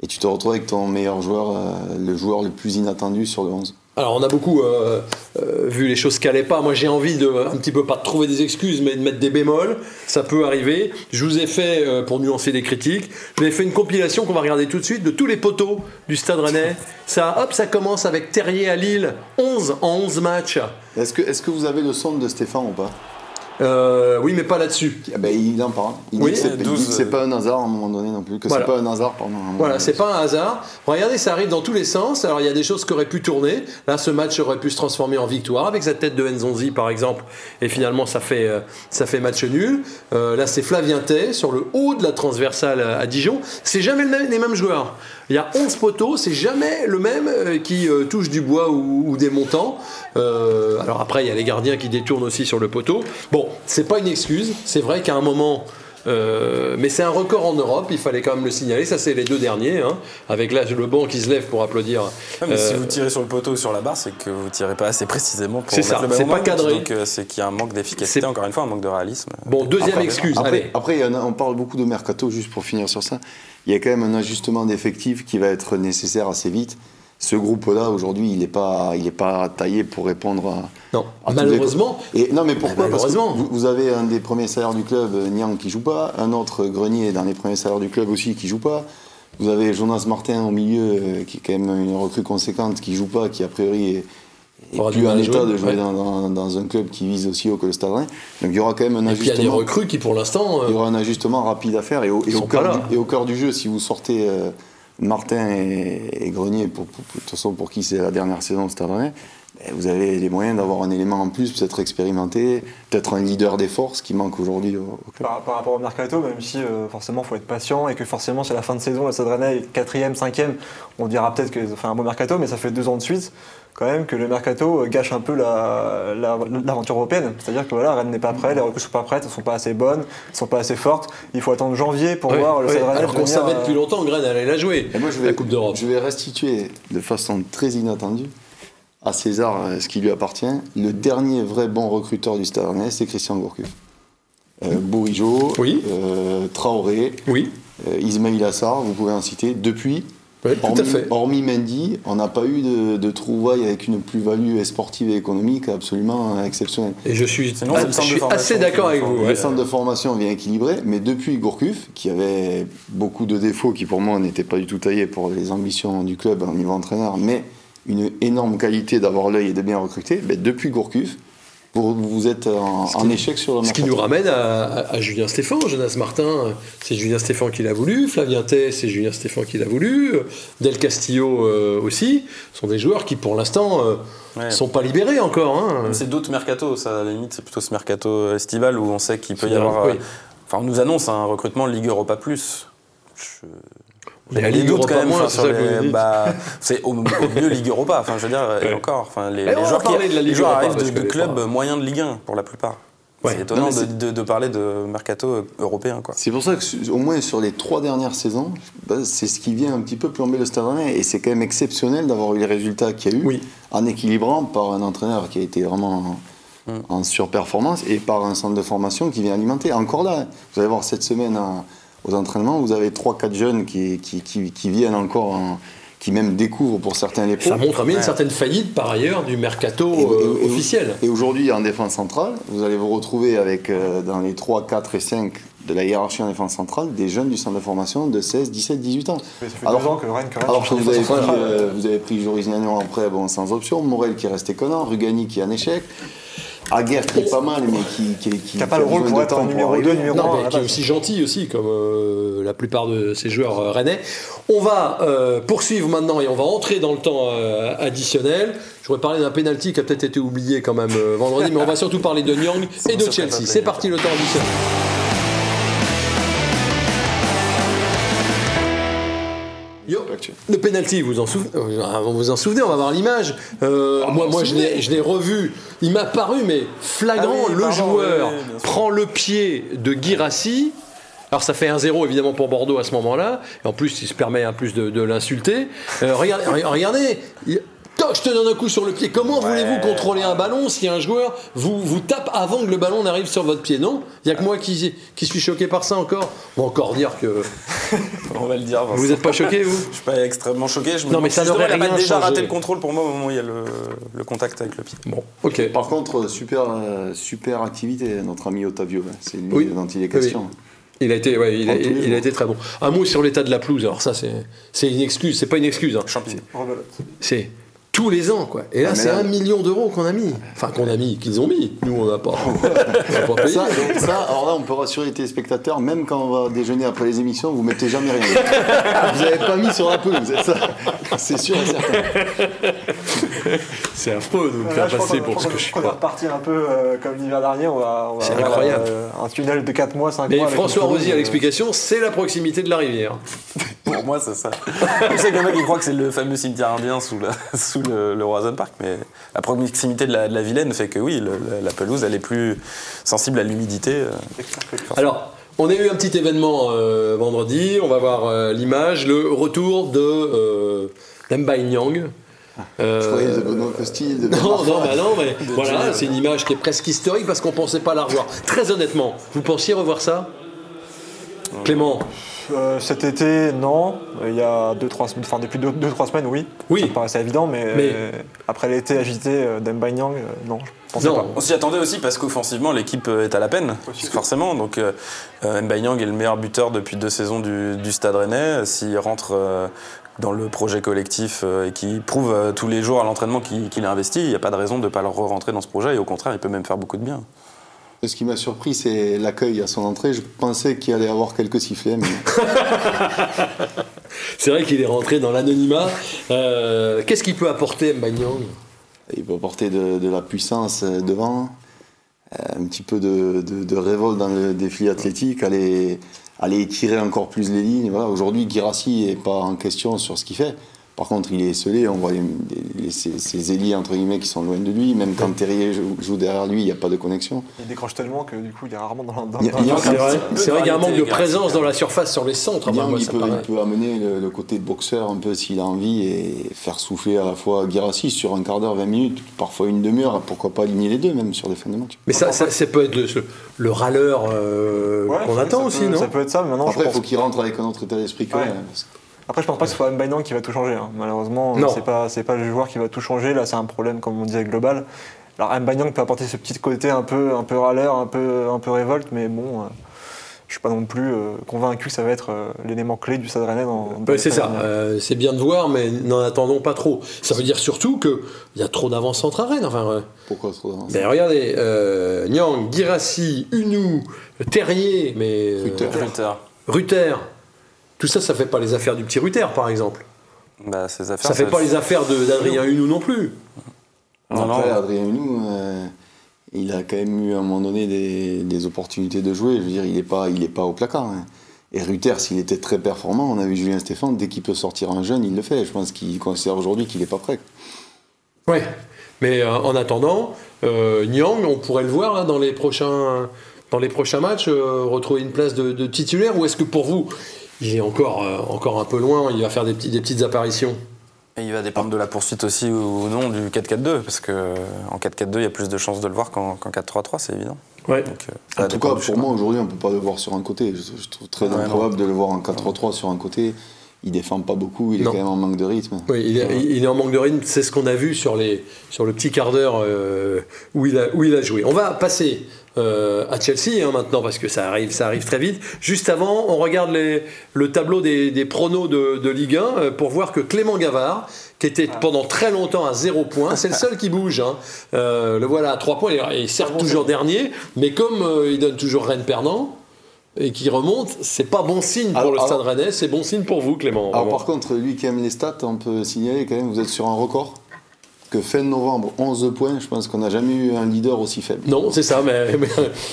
Et tu te retrouves avec ton meilleur joueur, euh, le joueur le plus inattendu sur le 11. Alors on a beaucoup euh, euh, vu les choses qui n'allaient pas. Moi j'ai envie de un petit peu pas de trouver des excuses, mais de mettre des bémols. Ça peut arriver. Je vous ai fait euh, pour nuancer les critiques. Je vous ai fait une compilation qu'on va regarder tout de suite de tous les poteaux du Stade Rennais. Ça, hop, ça commence avec Terrier à Lille, 11 en 11 matchs. Est-ce que, est que vous avez le son de Stéphane ou pas? Euh, oui, mais pas là-dessus. Ah ben, Il en parle. Il Oui, dit que c'est- il dit 12, que c'est pas un hasard à un moment donné non plus, que Voilà. c'est pas un hasard, pardon. Voilà, c'est pas un hasard. Regardez, ça arrive dans tous les sens. Alors, il y a des choses qui auraient pu tourner. Là, ce match aurait pu se transformer en victoire avec cette tête de Nzonzi, par exemple. Et finalement, ça fait, euh, ça fait match nul. Euh, là, c'est Flavien Tay sur le haut de la transversale à Dijon. C'est jamais le même- les mêmes joueurs. Il y a 11 poteaux, c'est jamais le même qui touche du bois ou, ou des montants. Alors après, il y a les gardiens qui détournent aussi sur le poteau. Bon, c'est pas une excuse. C'est vrai qu'à un moment, euh, mais c'est un record en Europe, il fallait quand même le signaler. Ça, c'est les deux derniers, hein, avec là le banc qui se lève pour applaudir. Ouais, mais si Euh, vous tirez sur le poteau ou sur la barre, c'est que vous tirez pas assez précisément pour C'est mettre ça, le ballon c'est pas cadré. Donc euh, c'est qu'il y a un manque d'efficacité, encore une fois, un manque de réalisme. Bon, deuxième Après, excuse. Après, Allez. après, on parle beaucoup de mercato, juste pour finir sur ça. Il y a quand même un ajustement d'effectifs qui va être nécessaire assez vite. Ce groupe-là, aujourd'hui, il n'est pas, il est pas taillé pour répondre à. Non, à tous les- malheureusement. Et, non, mais pourquoi? Parce que vous, vous avez un des premiers salaires du club, euh, Niang, qui joue pas, un autre Grenier dans les premiers salaires du club aussi qui joue pas. Vous avez Jonas Martin au milieu, euh, qui est quand même une recrue conséquente, qui joue pas, qui a priori est, plus en état de jouer ouais. dans, dans- dans un club qui vise aussi haut que le Stade Rennais. Donc il y aura quand même un Et puis il y a des ajustement. recrues qui, pour l'instant, euh, Il y aura un ajustement rapide à faire et au, et cœur, du, et au cœur du jeu, si vous sortez euh, Martin et, Grenier, pour, pour- de toute façon pour qui c'est la dernière saison Rennais, ben, vous avez les moyens d'avoir un élément en plus, peut-être expérimenté, peut-être un leader des forces qui manque aujourd'hui au, au club. Par, par rapport au mercato, même si euh, forcément il faut être patient et que forcément c'est la fin de saison, le Stade Rennais est 4ème, 5ème, on dira peut-être qu'ils ont fait un bon mercato, mais ça fait deux ans de suite quand même que le mercato euh, gâche un peu la- la- l'aventure européenne. C'est-à-dire que voilà, Rennes n'est pas prêt, les recrues sont pas prêtes, elles sont pas assez bonnes, elles sont pas assez fortes. Il faut attendre janvier pour voir le Rennais alors qu'on savait euh, depuis longtemps que Rennes allait la jouer, Et moi, je vais, la Coupe d'Europe. je vais restituer de façon très inattendue à César ce qui lui appartient. Le dernier vrai bon recruteur du Stade Rennais, c'est Christian Gourcuff. Euh, Bourigeau, Oui. euh, Traoré, Oui, euh, Ismail Assar, vous pouvez en citer. Depuis, oui, tout hormis, à fait. hormis Mendy, on n'a pas eu de, de trouvailles avec une plus-value sportive et économique absolument exceptionnelle. Et je suis, Sinon, ah, je assez d'accord avec vous. ouais. Le centre de formation vient équilibré, mais depuis Gourcuff, qui avait beaucoup de défauts qui pour moi n'étaient pas du tout taillés pour les ambitions du club au niveau entraîneur, mais une énorme qualité d'avoir l'œil et de bien recruter, ben, depuis Gourcuff, vous, vous êtes en, échec sur le Ce qui mercato. nous ramène à, à- à Julien Stéphan. Jonas Martin, c'est Julien Stéphan qui l'a voulu. Flavien Tay, c'est Julien Stéphan qui l'a voulu. Del Castillo euh, aussi. Ce sont des joueurs qui, pour l'instant, euh, Ouais. sont pas libérés encore. hein. C'est d'autres mercato, ça à la limite, c'est plutôt ce mercato estival où on sait qu'il peut y avoir. oui. euh, Enfin, on nous annonce un recrutement Ligue Europa Plus. Je- Mais la Ligue Europa quand même moins, enfin, c'est les- bah, c'est au, au mieux Ligue Europa. Enfin, je veux dire, et encore. Enfin, les, joueurs, qui, de la les Ligue joueurs Europa, arrivent de, clubs moyens de Ligue 1 pour la plupart. Ouais. C'est étonnant Non, de, de- de parler de mercato européen, quoi. C'est pour ça que, au moins sur les trois dernières saisons, bah, c'est ce qui vient un petit peu plomber le Stade Rennais. Et c'est quand même exceptionnel d'avoir eu les résultats qu'il y a eu, Oui. en équilibrant par un entraîneur qui a été vraiment en, Mm. en surperformance et par un centre de formation qui vient alimenter. Encore là, vous allez voir cette semaine à- aux entraînements, vous avez 3-4 jeunes qui, qui, qui- qui viennent encore, en- qui même découvrent pour certains les pros. Ça montre bien une certaine faillite par ailleurs du mercato Et- euh, et- officiel. Et aujourd'hui, en défense centrale, vous allez vous retrouver avec, euh, dans les 3, 4 et 5 de la hiérarchie en défense centrale, des jeunes du centre de formation de 16, 17, 18 ans. Mais ça fait Alors- que Rennes, que Rennes Alors que vous avez, pris, euh, vous avez pris Joris Gagnon après, bon, sans option, Morel qui est resté connant, Rugani qui est en échec, Aguerre qui est pas mal, mais qui, qui, qui, pas le rôle pour être numéro arriver. deux, numéro Non, un, mais à la qui est aussi gentil aussi, comme euh, la plupart de ces joueurs euh, rennais. On va euh, poursuivre maintenant et on va entrer dans le temps euh, additionnel. J'aurais parlé d'un penalty qui a peut-être été oublié quand même euh, vendredi, mais on va surtout parler de Nyang et de Chelsea. C'est parti le temps additionnel. Le penalty, vous en souvenez euh, Vous en souvenez On va voir l'image. Euh, moi, moi, je l'ai, revu. Il m'a paru, mais flagrant. Ah oui, le pardon, joueur oui, oui, prend le pied de Girassi. Alors ça fait 1-0 évidemment pour Bordeaux à ce moment-là. Et en plus, il se permet en plus de, de l'insulter. Euh, regardez, regardez. il- Toc, je te donne un coup sur le pied. Comment voulez-vous contrôler un ballon si un joueur vous, vous tape avant que le ballon n'arrive sur votre pied Non Il n'y a que moi qui, qui suis choqué par ça encore. On va encore dire que On va le dire. Vincent. vous n'êtes pas choqué, vous Je suis pas extrêmement choqué. Je me Non, mais ça n'aurait il a pas rien déjà changé. raté le contrôle pour moi au moment où il y a le, le contact avec le pied. Bon, ok. Par contre, super, euh, super activité, notre ami Otavio. C'est lui Oui. dont il est Oui, question. Il a été, ouais, il, a, il été très bon. Un mot sur l'état de la pelouse. Alors ça, c'est, c'est une excuse. C'est pas une excuse. hein. C'est tous les ans, quoi. Et là, Ah, c'est un million d'euros qu'on a mis. Enfin, qu'on a mis, qu'ils ont mis. Nous, on n'a pas. on payé. Ça, donc ça, alors là, on peut rassurer les téléspectateurs, même quand on va déjeuner après les émissions, vous mettez jamais rien. vous n'avez pas mis sur la pelouse, ça, c'est sûr et certain. C'est affreux de nous Là, faire passer pour ce que je suis qu'on va repartir un peu euh, comme l'hiver dernier. On va, on va C'est incroyable. euh, un tunnel de 4 mois, 5 Mais mois. François Rosier à euh, l'explication, c'est la proximité de la rivière. Pour moi, c'est ça. Je sais qu'il y en a qui croient que c'est le fameux cimetière indien sous, la, sous le, le Roison Park, mais la proximité de la, de la Vilaine fait que oui, le- la, la pelouse, elle est plus sensible à l'humidité. euh. Alors, on a eu un petit événement euh, vendredi. On va voir euh, l'image, le retour de euh, Nyang. Euh, Je croyais de Benoît Costil, de Non, non, bah non, mais voilà, c'est une image qui est presque historique parce qu'on pensait pas la revoir. Très honnêtement, vous pensiez revoir ça? Clément euh, cet été, non. Il y a 2-3 semaines, enfin depuis 2-3 semaines, oui. Oui. Ça me paraissait évident, mais, Mais- euh, après l'été agité euh, d'Emba Nyang, euh, non, je pensais Non. pas. On s'y attendait aussi parce qu'offensivement, l'équipe est à la peine, forcément. Donc, Mbayang est le meilleur buteur depuis deux saisons du, du Stade Rennais. S'il rentre dans le projet collectif et qui prouve tous les jours à l'entraînement qu'il qu'il a investi, il n'y a pas de raison de ne pas le re-rentrer dans ce projet. Et au contraire, il peut même faire beaucoup de bien. Ce qui m'a surpris, c'est l'accueil à son entrée. Je pensais qu'il allait avoir quelques sifflets, mais C'est vrai qu'il est rentré dans l'anonymat. Euh, Qu'est-ce qu'il peut apporter Demba Nyang il peut apporter de, de la puissance euh, devant, euh, un petit peu de, de- de révolte dans le défi athlétique, aller, aller étirer encore plus les lignes. Voilà. Aujourd'hui, Girassi n'est pas en question sur ce qu'il fait. Par contre, il est esselé, on voit les, les- ses, ses ailiers entre guillemets qui sont loin de lui. Même quand Terrier joue, joue derrière lui, il n'y a pas de connexion. Il décroche tellement que du coup, il est rarement dans, dans, Il y a- dans- il y a- dans- C'est vrai, peu c'est vrai qu'il y a un manque de présence dans la surface sur les centres. Enfin, Niang, moi, il, ça peut, paraît- il peut amener le, le côté boxeur un peu s'il a envie et faire souffler à la fois Girassi sur un quart d'heure, 20 minutes, parfois une demi-heure. Pourquoi pas aligner les deux même sur des fins de match. Mais ça, ça, ça peut être le, le râleur euh, Ouais, qu'on attend ça aussi, peut- non? Ça peut être ça, mais maintenant, Après, je il pense faut qu'il rentre avec un autre état d'esprit que Ouais. rien, parce que- Après, je pense pas que ce soit Mbainang qui va tout changer. hein. Malheureusement, c'est pas c'est pas le joueur qui va tout changer. Là, c'est un problème, comme on disait, global. Alors, Mbainang peut apporter ce petit côté un peu un peu râleur, un peu un peu révolte, mais bon, euh, je suis pas non plus euh, convaincu que ça va être euh, l'élément clé du Stade Rennais dans. dans Ouais, les c'est ça. à. Euh, c'est bien de voir, mais n'en attendons pas trop. Ça veut dire surtout qu'il y a trop d'avance entre Rennes. Enfin, euh, Pourquoi trop d'avance? Ben, regardez, euh, Nyang, Girassi, Unou, Terrier, mais euh, Rutter. Ruther, Ruther. Tout ça, ça fait pas les affaires du petit Ruther, par exemple. bah, ces affaires. Ça fait pas les affaires de- d'Adrien Unou non plus. Non, non. Après, Adrien Hunou, euh, il a quand même eu à un moment donné des, des opportunités de jouer. Je veux dire, il n'est pas, il est pas au placard. hein. Et Ruther, s'il était très performant, on a vu Julien Stéphane, dès qu'il peut sortir un jeune, il le fait. Je pense qu'il considère aujourd'hui qu'il n'est pas prêt. Ouais, mais euh, en attendant, euh, Nyang, on pourrait le voir là, dans, les prochains, dans les prochains matchs, euh, retrouver une place de, de titulaire, ou est-ce que pour vous, il est encore, euh, encore un peu loin, il va faire des, petits, des petites apparitions Et il va dépendre de la poursuite aussi ou non du 4-4-2, parce que en 4-4-2, il y a plus de chances de le voir qu'en qu'en 4-3-3, c'est évident. Ouais. Donc, euh, En tout cas, pour moi, aujourd'hui, on ne peut pas le voir sur un côté. Je, je trouve très Ouais, improbable de le voir en 4-3-3 sur un côté. Il défend pas beaucoup, il Non. est quand même en manque de rythme. Oui, il est, il est en manque de rythme, c'est ce qu'on a vu sur, les, sur le petit quart d'heure euh, où, il a, où il a joué. On va passer euh, à Chelsea hein, maintenant parce que ça arrive, ça arrive très vite. Juste avant, on regarde les- le tableau des, des pronos de, de Ligue 1 euh, pour voir que Clément Gavard, qui était pendant très longtemps à 0 points, c'est le seul qui bouge. hein. Euh, le voilà à 3 points, il est- certes toujours dernier, mais comme euh, il donne toujours Rennes perdant et qui remonte, c'est pas bon signe pour Alors- le Stade Rennais, c'est bon signe pour vous Clément. Alors vraiment. par contre, lui qui aime les stats, on peut signaler quand même, vous êtes sur un record. Que fin novembre, 11 points, je pense qu'on n'a jamais eu un leader aussi faible. Non, c'est ça, mais, mais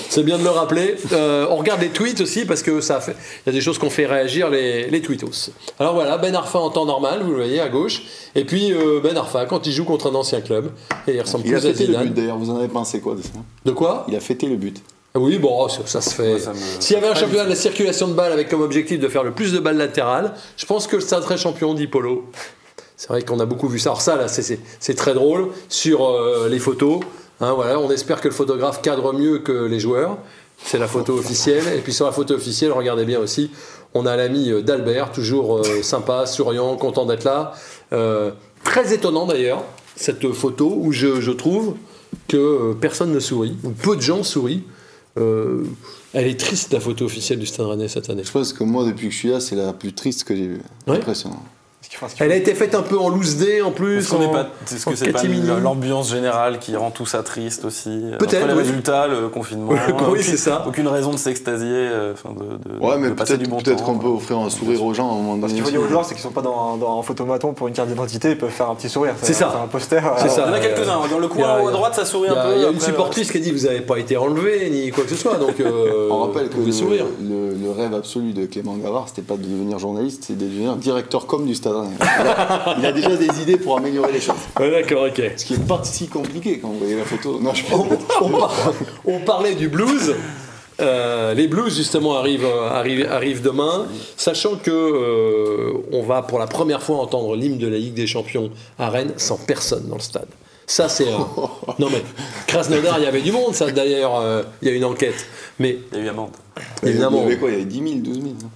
c'est bien de le rappeler. Euh, on regarde les tweets aussi parce que ça fait, il y a des choses qu'on fait réagir les, les tweetos. Alors voilà, Ben Arfa en temps normal, vous le voyez à gauche, et puis euh, Ben Arfa quand il joue contre un ancien club, et il ressemble Il a plus à fêté le but d'ailleurs, vous en avez pensé quoi de ça? De quoi? Il a fêté le but. Ah Oui, bon, ça, ça se fait. S'il y avait un championnat de la circulation de balles avec comme objectif de faire le plus de balles latérales, je pense que le Stade serait champion, dit Polo. C'est vrai qu'on a beaucoup vu ça. Alors ça, là, c'est- très drôle sur euh, les photos. Hein, voilà, on espère que le photographe cadre mieux que les joueurs. C'est la photo officielle. Et puis sur la photo officielle, regardez bien aussi, on a l'ami euh, d'Albert, toujours euh, sympa, souriant, content d'être là. Euh, très étonnant d'ailleurs, cette photo où je, je trouve que personne ne sourit, ou peu de gens sourient. Euh, elle est triste la photo officielle du Stade Rennais cette année. Je pense que moi, depuis que je suis là, c'est la plus triste que j'ai vue. Ouais. Impressionnant. Elle a été faite un peu en loose day en plus. Est-ce en- pas, que c'est pas l'ambiance générale qui rend tout ça triste aussi euh, Peut-être, les oui. résultats, le confinement, Oui, aucune, c'est ça. aucune raison de s'extasier, euh, enfin, de, de, Ouais, mais de passer peut-être du bon peut-être temps. qu'on peut offrir un sourire aux gens à un moment Ce donné. qu'il faut dire aux joueurs, c'est qu'ils sont pas dans, dans un photomaton pour une carte d'identité, ils peuvent faire un petit sourire. C'est ça. un poster. C'est euh, ça. Il y en a quelques-uns, dans le coin haut à droite, ça sourit Il y un a, peu. il y a une supportrice qui a dit vous n'avez pas été enlevé ni quoi que ce soit. Donc, euh, On rappelle vous que le rêve absolu de Clément Gavard, c'était pas de devenir journaliste, c'est de devenir directeur com du Stade Il a, il a déjà des idées pour améliorer les choses. Ouais, D'accord, ok. Ce qui est pas si compliqué quand vous voyez la photo. Non, je on, on par- on parlait du blues. Euh, les blues justement arrivent, arrivent, arrivent demain, sachant que euh, on va pour la première fois entendre l'hymne de la Ligue des Champions à Rennes sans personne dans le stade. Ça c'est un... non mais Krasnodar il y avait du monde ça d'ailleurs euh, il y a une enquête mais Il y a eu amende. Il y avait quoi? Il y avait 10 000, 12 000. hein?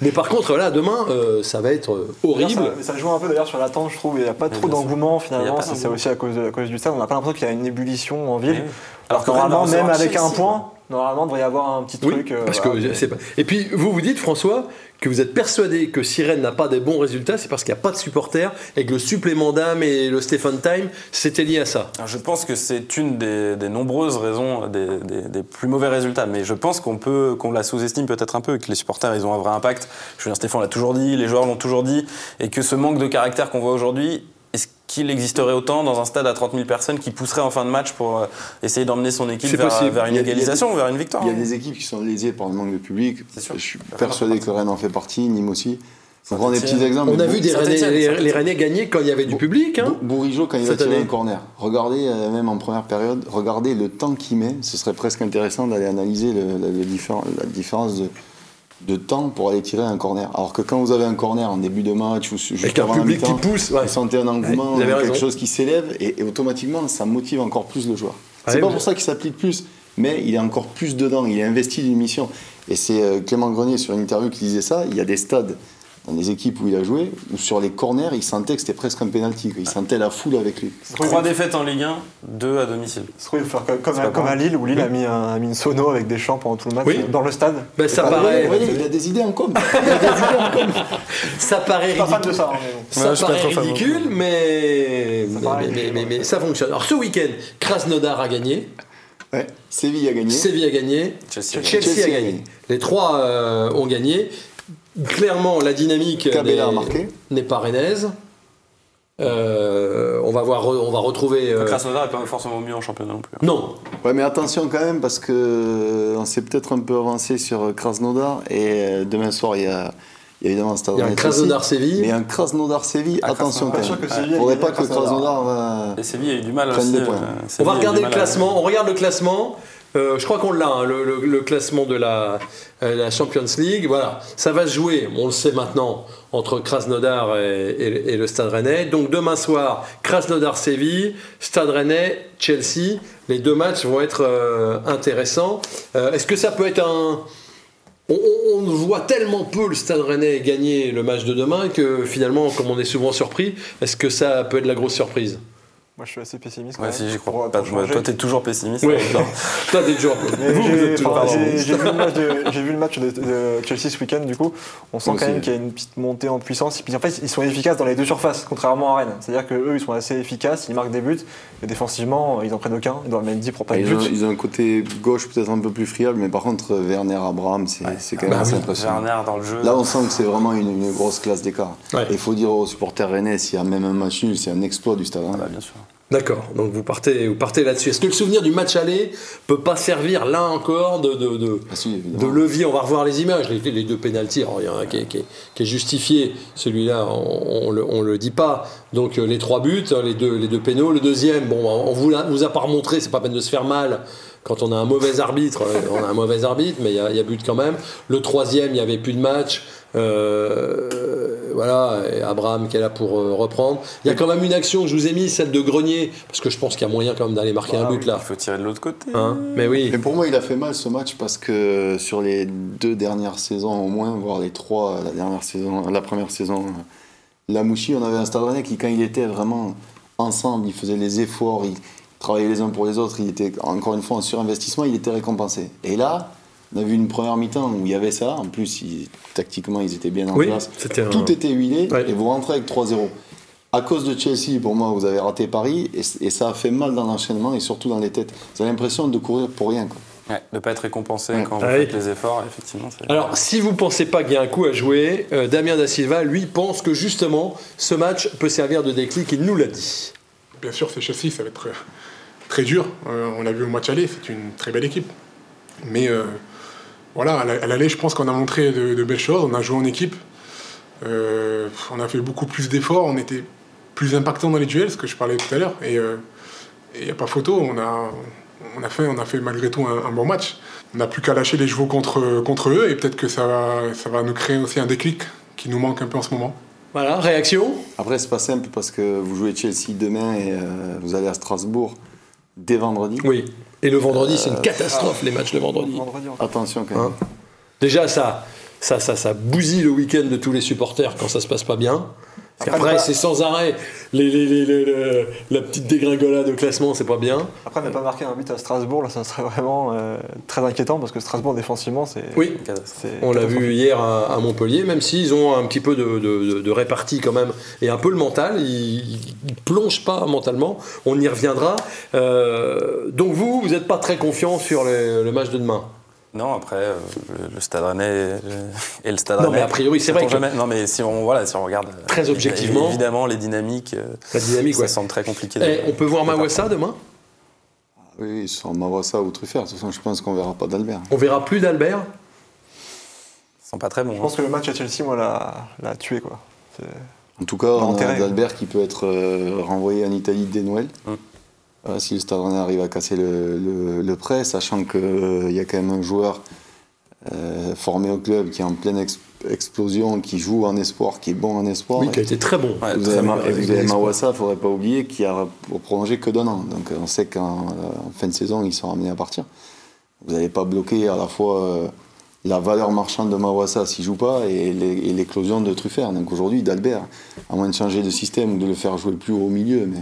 Mais, par contre là demain euh, ça va être euh, horrible Ça, mais ça joue un peu d'ailleurs sur l'attente, je trouve. Il n'y a pas trop d'engouement finalement, c'est aussi à cause, de- à cause du stade. On n'a pas l'impression qu'il y a une ébullition en ville. Oui. Alors que normalement, même avec un point, normalement, il devrait y avoir un petit Oui, truc. euh, parce que voilà. c'est pas- Et puis vous vous dites François que vous êtes persuadé que si Rennes n'a pas des bons résultats, c'est parce qu'il n'y a pas de supporters et que le supplément d'âme et le Stephen Time c'était lié à ça. Alors, je pense que c'est une des, des nombreuses raisons des, des- des plus mauvais résultats, mais je pense qu'on peut qu'on la sous-estime peut-être un peu, que les supporters ils ont un vrai impact. Julien Stéphane l'a toujours dit, les joueurs l'ont toujours dit, et que ce manque de caractère qu'on voit aujourd'hui, est-ce qu'il existerait autant dans un stade à 30 000 personnes qui pousserait en fin de match pour euh, essayer d'emmener son équipe C'est vers, une a- a égalisation ou vers une victoire Il y a des équipes qui sont lésées par le manque de public. Sûr. Je suis persuadé que Rennes en fait partie, Nîmes aussi. On prend des petits exemples. On a vu des Saint-Étienne, Rennais, les, les Rennais gagner quand il y avait du public. Hein. Bou- Bourigeau, quand il tirer année. un corner, regardez, euh, même en première période, regardez le temps qu'il met. Ce serait presque intéressant d'aller analyser le- la différence de, de temps pour aller tirer un corner. Alors que quand vous avez un corner en début de match ou juste Avec un avant public qui pousse. ouais. vous sentez un engouement, quelque raison. chose qui s'élève et, et automatiquement ça motive encore plus le joueur. Ah C'est oui, pas pour ça qu'il s'applique plus, mais il est encore plus dedans, il est investi d'une mission. Et c'est euh, Clément Grenier sur une interview qui disait ça, il y a des stades dans les équipes où il a joué, où sur les corners, il sentait que c'était presque un pénalty, il sentait la foule avec lui. Trois défaites en Ligue 1, deux à domicile. Je trouve faire comme, à, comme Lille, où Lille a mis, un, a mis une sono avec des chants pendant tout le match Oui. dans le stade. Ben, ça, paraît, vous voyez, il a des idées en com. Il a des idées en com. ça paraît Je suis pas fan ridicule. de ça, hein, mais bon. Ça Ouais, paraît ridicule, mais, mais, paraît mais- ridicule, mais- ça fonctionne. Alors ce week-end, Krasnodar a gagné, Ouais, Séville a gagné. Séville a gagné, Chelsea. Chelsea, Chelsea a a gagné. gagné. Les trois euh, ont gagné. Clairement, la dynamique n'est- a marqué. n'est pas rennaise. Euh, on va voir, on va retrouver. euh, Krasnodar n'est pas forcément mieux en championnat non plus. hein. non, Ouais, mais attention quand même parce que euh, on s'est peut-être un peu avancé sur Krasnodar et euh, demain soir il y a, il y a évidemment Stade il y a un Krasnodar Séville. mais un Krasnodar Séville. Ah, attention quand même. Sûr que Séville a Faudrait pas que Krasnodar. Va. Et Séville a eu du mal aussi. des points. euh, On va regarder le classement. On regarde le classement. Euh, je crois qu'on l'a, hein, le, classement de la, euh, la Champions League. Voilà, ça va se jouer, on le sait maintenant, entre Krasnodar et, le Stade Rennais. Donc demain soir, Krasnodar-Séville, Stade Rennais, Chelsea. Les deux matchs vont être euh, intéressants. Est-ce que ça peut être un... On- on voit tellement peu le Stade Rennais gagner le match de demain que finalement, comme on est souvent surpris, est-ce que ça peut être la grosse surprise? Moi, je suis assez pessimiste. quand Ouais, même, si j'y crois pour- pas. pour Toi, t'es toujours pessimiste. Oui, toi. t'es toujours... Vous j'ai- vu le match de, Chelsea ce week-end, du coup. On sent Moi quand même qu'il y a une petite montée en puissance. Et puis en fait, ils sont efficaces dans les deux surfaces, contrairement à Rennes. C'est-à-dire qu'eux, ils sont assez efficaces, ils marquent des buts. Et défensivement, ils en prennent aucun. Ils doivent mettre 10 pour pas de Ils ont, but. ils ont un côté gauche peut-être un peu plus friable, mais par contre Werner Abraham, c'est c'est quand même Bah assez oui, impressionnant. Werner dans le jeu. Là, on sent que c'est vraiment une, une grosse classe d'écart. Ouais. Il faut dire aux supporters rennais, s'il y a même un match nul, c'est un exploit du stade. hein. Bah, bien sûr. D'accord, donc vous partez, vous partez là-dessus. Est-ce que le souvenir du match aller peut pas servir là encore de, de, de, Ah si, de évidemment. levier? On va revoir les images, les, les deux pénalties. Il y en a un qui est, qui est- qui est justifié, celui-là, on, on le, dit pas. Donc euh, les trois buts, hein, les deux, les deux pénaux. Le deuxième, bon, on vous, vous a pas remontré, c'est pas peine de se faire mal. Quand on a un mauvais arbitre, euh, on a un mauvais arbitre, mais il y a, il y a but quand même. Le troisième, il n'y avait plus de match. Euh, voilà, et Abraham qui est là pour euh, reprendre. Il y a quand même une action que je vous ai mise, celle de Grenier, parce que je pense qu'il y a moyen quand même d'aller marquer un Ah but oui, là. Il faut tirer de l'autre côté. Hein mais oui. Mais pour moi, il a fait mal ce match parce que sur les deux dernières saisons au moins, voire les trois, la dernière saison, la première saison, euh, la Mouchi, on avait un Stade Rennais qui, quand il était vraiment ensemble, il faisait les efforts, il travaillait les uns pour les autres, il était encore une fois en surinvestissement, il était récompensé. Et là, on a vu une première mi-temps où il y avait ça. En plus, tactiquement, ils étaient bien en Oui, place. c'était un- Tout était huilé Ouais. et vous rentrez avec 3-0. À cause de Chelsea, pour moi, vous avez raté Paris et, et ça a fait mal dans l'enchaînement et surtout dans les têtes. Vous avez l'impression de courir pour rien. Quoi. Ouais, de pas être récompensé Ouais. quand vous Ah oui. faites les efforts, effectivement. Alors, si vous pensez pas qu'il y a un coup à jouer, euh, Damien Da Silva, lui, pense que justement, ce match peut servir de déclic, il nous l'a dit. Bien sûr, c'est Chelsea, ça va être euh, très dur. Euh, on l'a vu au match aller, c'est une très belle équipe. Mais euh, voilà, à la- à l'aller, je pense qu'on a montré de, de belles choses. On a joué en équipe. Euh, on a fait beaucoup plus d'efforts. On était plus impactant dans les duels, ce que je parlais tout à l'heure. Et il n'y a pas photo. On a, on, a fait, on a fait malgré tout un, un bon match. On n'a plus qu'à lâcher les chevaux contre, contre eux. Et peut-être que ça va, ça va nous créer aussi un déclic qui nous manque un peu en ce moment. Voilà, réaction? Après, c'est pas simple parce que vous jouez Chelsea demain et euh, vous allez à Strasbourg dès vendredi. Oui. Et le vendredi, c'est une catastrophe, les matchs le vendredi. Attention quand même. Hein Déjà, ça, ça, ça, ça bousille le week-end de tous les supporters quand ça se passe pas bien. Parce Après, c'est sans arrêt. Les, les- les- les- le- la petite dégringolade au classement, c'est pas bien. Après, ne pas marquer un but à Strasbourg, là, ça serait vraiment euh, très inquiétant parce que Strasbourg, défensivement, c'est. Oui. On l'a vu hier à, à Montpellier, même s'ils ont un petit peu de, de, de- de répartie quand même, et un peu le mental, ils, ils plongent pas mentalement, on y reviendra. Euh, donc vous, vous n'êtes pas très confiant sur le match de demain? Non, après, euh, le, le Stade Rennais et le Stade Non, Rennais. mais a priori, c'est vrai que- jamais. Non, mais si on, voilà, si on regarde. euh, Très objectivement. Évidemment, les dynamiques. euh, La dynamique, ça ouais. semble très compliqué. Eh, de- On peut voir de Mawassa demain Oui, sur Mawassa ou Truffert. De toute façon, je pense qu'on verra pas d'Albert. On verra plus d'Albert Ils sont pas très bons. Je hein. pense que le match à Chelsea, moi, l'a tué, quoi. En tout cas, on a Enterré. d'Albert qui peut être euh, renvoyé en Italie dès Noël. Hum. Voilà, si le Stade Rennais arrive à casser le, le- le prêt, sachant qu'il y a quand même un joueur euh, formé au club qui est en pleine ex- explosion, qui joue en espoir, qui est bon en espoir. Oui, qui a été très bon. Ouais, vous très avez, bon vous avez. Mawassa, il ne faudrait pas oublier, qui a pour prolonger que d'un an. Donc euh, on sait qu'en euh, en fin de saison, ils sont amenés à partir. Vous n'allez pas bloquer à la fois euh, la valeur marchande de Mawassa s'il ne joue pas et l'éclosion de Truffert. Donc aujourd'hui, d'Albert, à moins de changer de système ou de le faire jouer plus haut au milieu, mais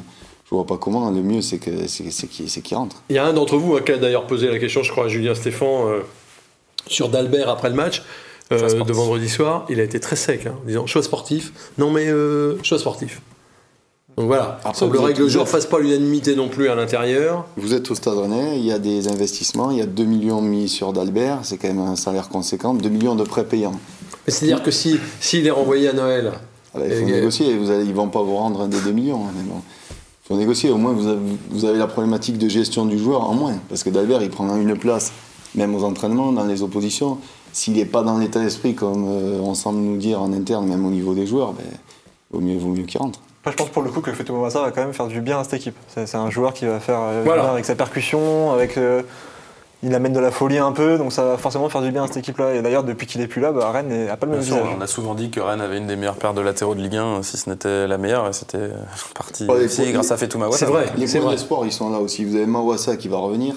je vois pas comment, le mieux c'est que c'est c'est qu'il c'est qu'il rentre. Il y a un d'entre vous hein, qui a d'ailleurs posé la question, je crois, à Julien Stéphan, euh, sur d'Albert après le match euh, de vendredi soir. Il a été très sec, hein, en disant choix sportif. Non, mais euh, choix sportif. Donc voilà, il Après, êtes- que le joueur êtes- fasse pas l'unanimité non plus à l'intérieur. Vous êtes au Stade Rennais, il y a des investissements, il y a 2 millions mis sur d'Albert, c'est quand même un salaire conséquent, 2 millions de prêts payants. Mais C'est-à-dire que si s'il est renvoyé à Noël, Ah bah, il faut Et- négocier, vous allez, ils vont pas vous rendre un des 2 millions. hein, mais bon. Faut négocier. Au moins, vous avez, vous avez la problématique de gestion du joueur en moins. Parce que Dalbert, il prend une place, même aux entraînements, dans les oppositions. S'il n'est pas dans l'état d'esprit, comme euh, on semble nous dire en interne, même au niveau des joueurs, ben, vaut mieux, vaut mieux qu'il rentre. Après, je pense pour le coup que Fetou Mawassa va quand même faire du bien à cette équipe. C'est un joueur qui va faire euh, du Voilà. bien avec sa percussion, avec. euh, il amène de la folie un peu, donc ça va forcément faire du bien à cette équipe-là. Et d'ailleurs, depuis qu'il est plus là, bah, Rennes n'a pas le même Bien sûr, visage. on a souvent dit que Rennes avait une des meilleures paires de latéraux de Ligue 1, si ce n'était la meilleure, et c'était euh, parti Ouais, aussi grâce à Fetou Mawassa. C'est vrai. Les c'est points d'espoir, ils sont là aussi. Vous avez Mawassa qui va revenir.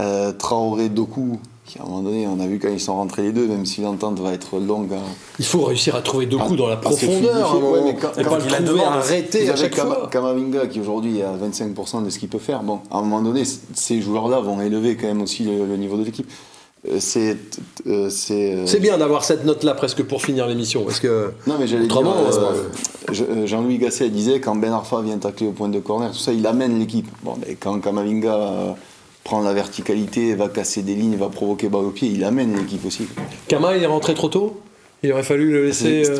Euh, Traoré, Doku, qui à un moment donné, on a vu quand ils sont rentrés les deux, même si l'entente va être longue. à- Il faut réussir à trouver deux coups dans la profondeur. un ouais, mais quand- et quand le il a arrêté Vous à chaque fois. Kamavinga qui aujourd'hui est à 25% de ce qu'il peut faire. Bon, à un moment donné, ces joueurs-là vont élever quand même aussi le, le niveau de l'équipe. Euh, C'est. euh, c'est euh, C'est bien d'avoir cette note-là presque pour finir l'émission, parce que Non, mais j'allais dire. Autrement, euh, euh, euh, Jean-Louis Gasset disait quand Ben Arfa vient tacler au point de corner, tout ça, il amène l'équipe. Bon, mais quand Kamavinga prend la verticalité, va casser des lignes, va provoquer balle au pied, il amène l'équipe aussi. Kama il est rentré trop tôt? Il aurait fallu le laisser. Euh,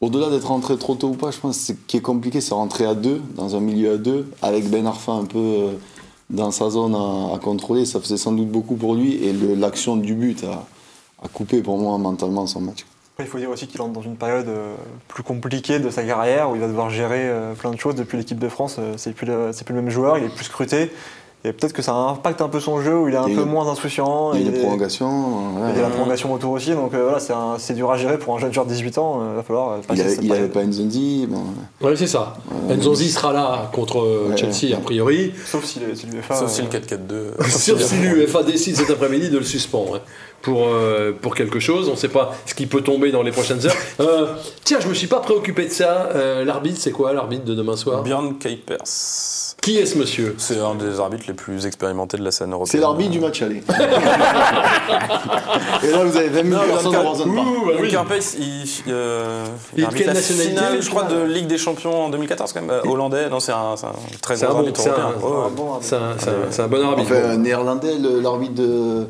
Au-delà d'être rentré trop tôt ou pas, je pense que ce qui est compliqué, c'est rentrer à deux, dans un milieu à deux, avec Ben Arfa un peu euh, dans sa zone à, à contrôler. Ça faisait sans doute beaucoup pour lui et l'action du but a, a coupé pour moi mentalement son match. Après, il faut dire aussi qu'il entre dans une période euh, plus compliquée de sa carrière où il va devoir gérer plein de choses depuis l'équipe de France. c'est plus, le- plus le même joueur, il est plus scruté. Et peut-être que ça impacte un peu son jeu où il est un peu eu- moins insouciant. Il y a des prolongations. euh, il y a la prolongation autour aussi. Donc euh, voilà, c'est, un- c'est dur à gérer pour un jeune joueur de 18 ans. Il va falloir euh, Il avait- cette il pas Nzondi. Bon, Ouais, c'est ça. Nzonzi sera là contre euh, Ouais, Chelsea, ouais. a priori. Sauf si, l'UEFA. Sauf si euh, le 4-4-2. Sauf si l'UEFA décide cet après-midi de le suspendre hein, pour, euh, pour quelque chose. On ne sait pas ce qui peut tomber dans les prochaines heures. Euh, tiens, je me suis pas préoccupé de ça. Euh, l'arbitre, c'est quoi l'arbitre de demain soir Björn Kuipers. Qui est ce monsieur C'est un des arbitres les plus expérimentés de la scène européenne. C'est l'arbitre du match aller. Et là, vous avez 20 000 Non, personnes dans Park. Ouh, bah oui. Kuipers, il, euh, Il arbitre la finale, je crois, de Ligue des Champions en 2014 quand même. Euh, hollandais, non, c'est un, c'est un très C'est bon un bon- arbitre c'est un- européen. c'est Ouais, un bon arbitre. C'est un, c'est un- c'est un bon arbitre. Enfin, néerlandais, le- l'arbitre de,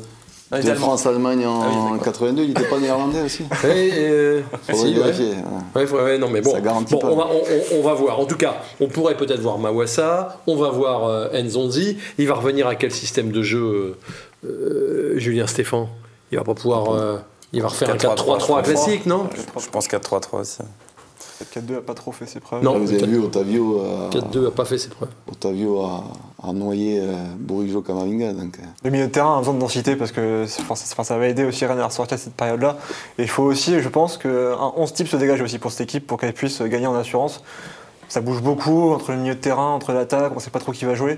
Ah, il de. France-Allemagne en Ah oui, d'accord. 82, il n'était pas néerlandais aussi euh, Faudrait si, ouais. vérifier. ouais. Ouais, faut- ouais, non, mais bon, Ça garantit Bon, pas. on, va, on- on- on va voir. En tout cas, on pourrait peut-être voir Mawassa, on va voir euh, Nzonzi. Il va revenir à quel système de jeu, euh, euh, Julien Stéphan Il va pas pouvoir. euh, il va refaire un 4-3-3 classique, non? Je pense 4-3-3 aussi. 4-2 n'a pas trop fait ses preuves. Non. Là, vous avez vu, Otavio, euh, 4-2 a pas fait ses preuves. Otavio a, a noyé euh, Bourigeau Camavinga. Donc, euh, Le milieu de terrain a besoin de densité parce que enfin, ça, va aider aussi Rennes à ressortir cette période-là. Et il faut aussi, je pense, qu'un 11 type se dégage aussi pour cette équipe pour qu'elle puisse gagner en assurance. Ça bouge beaucoup entre le milieu de terrain, entre l'attaque, on ne sait pas trop qui va jouer.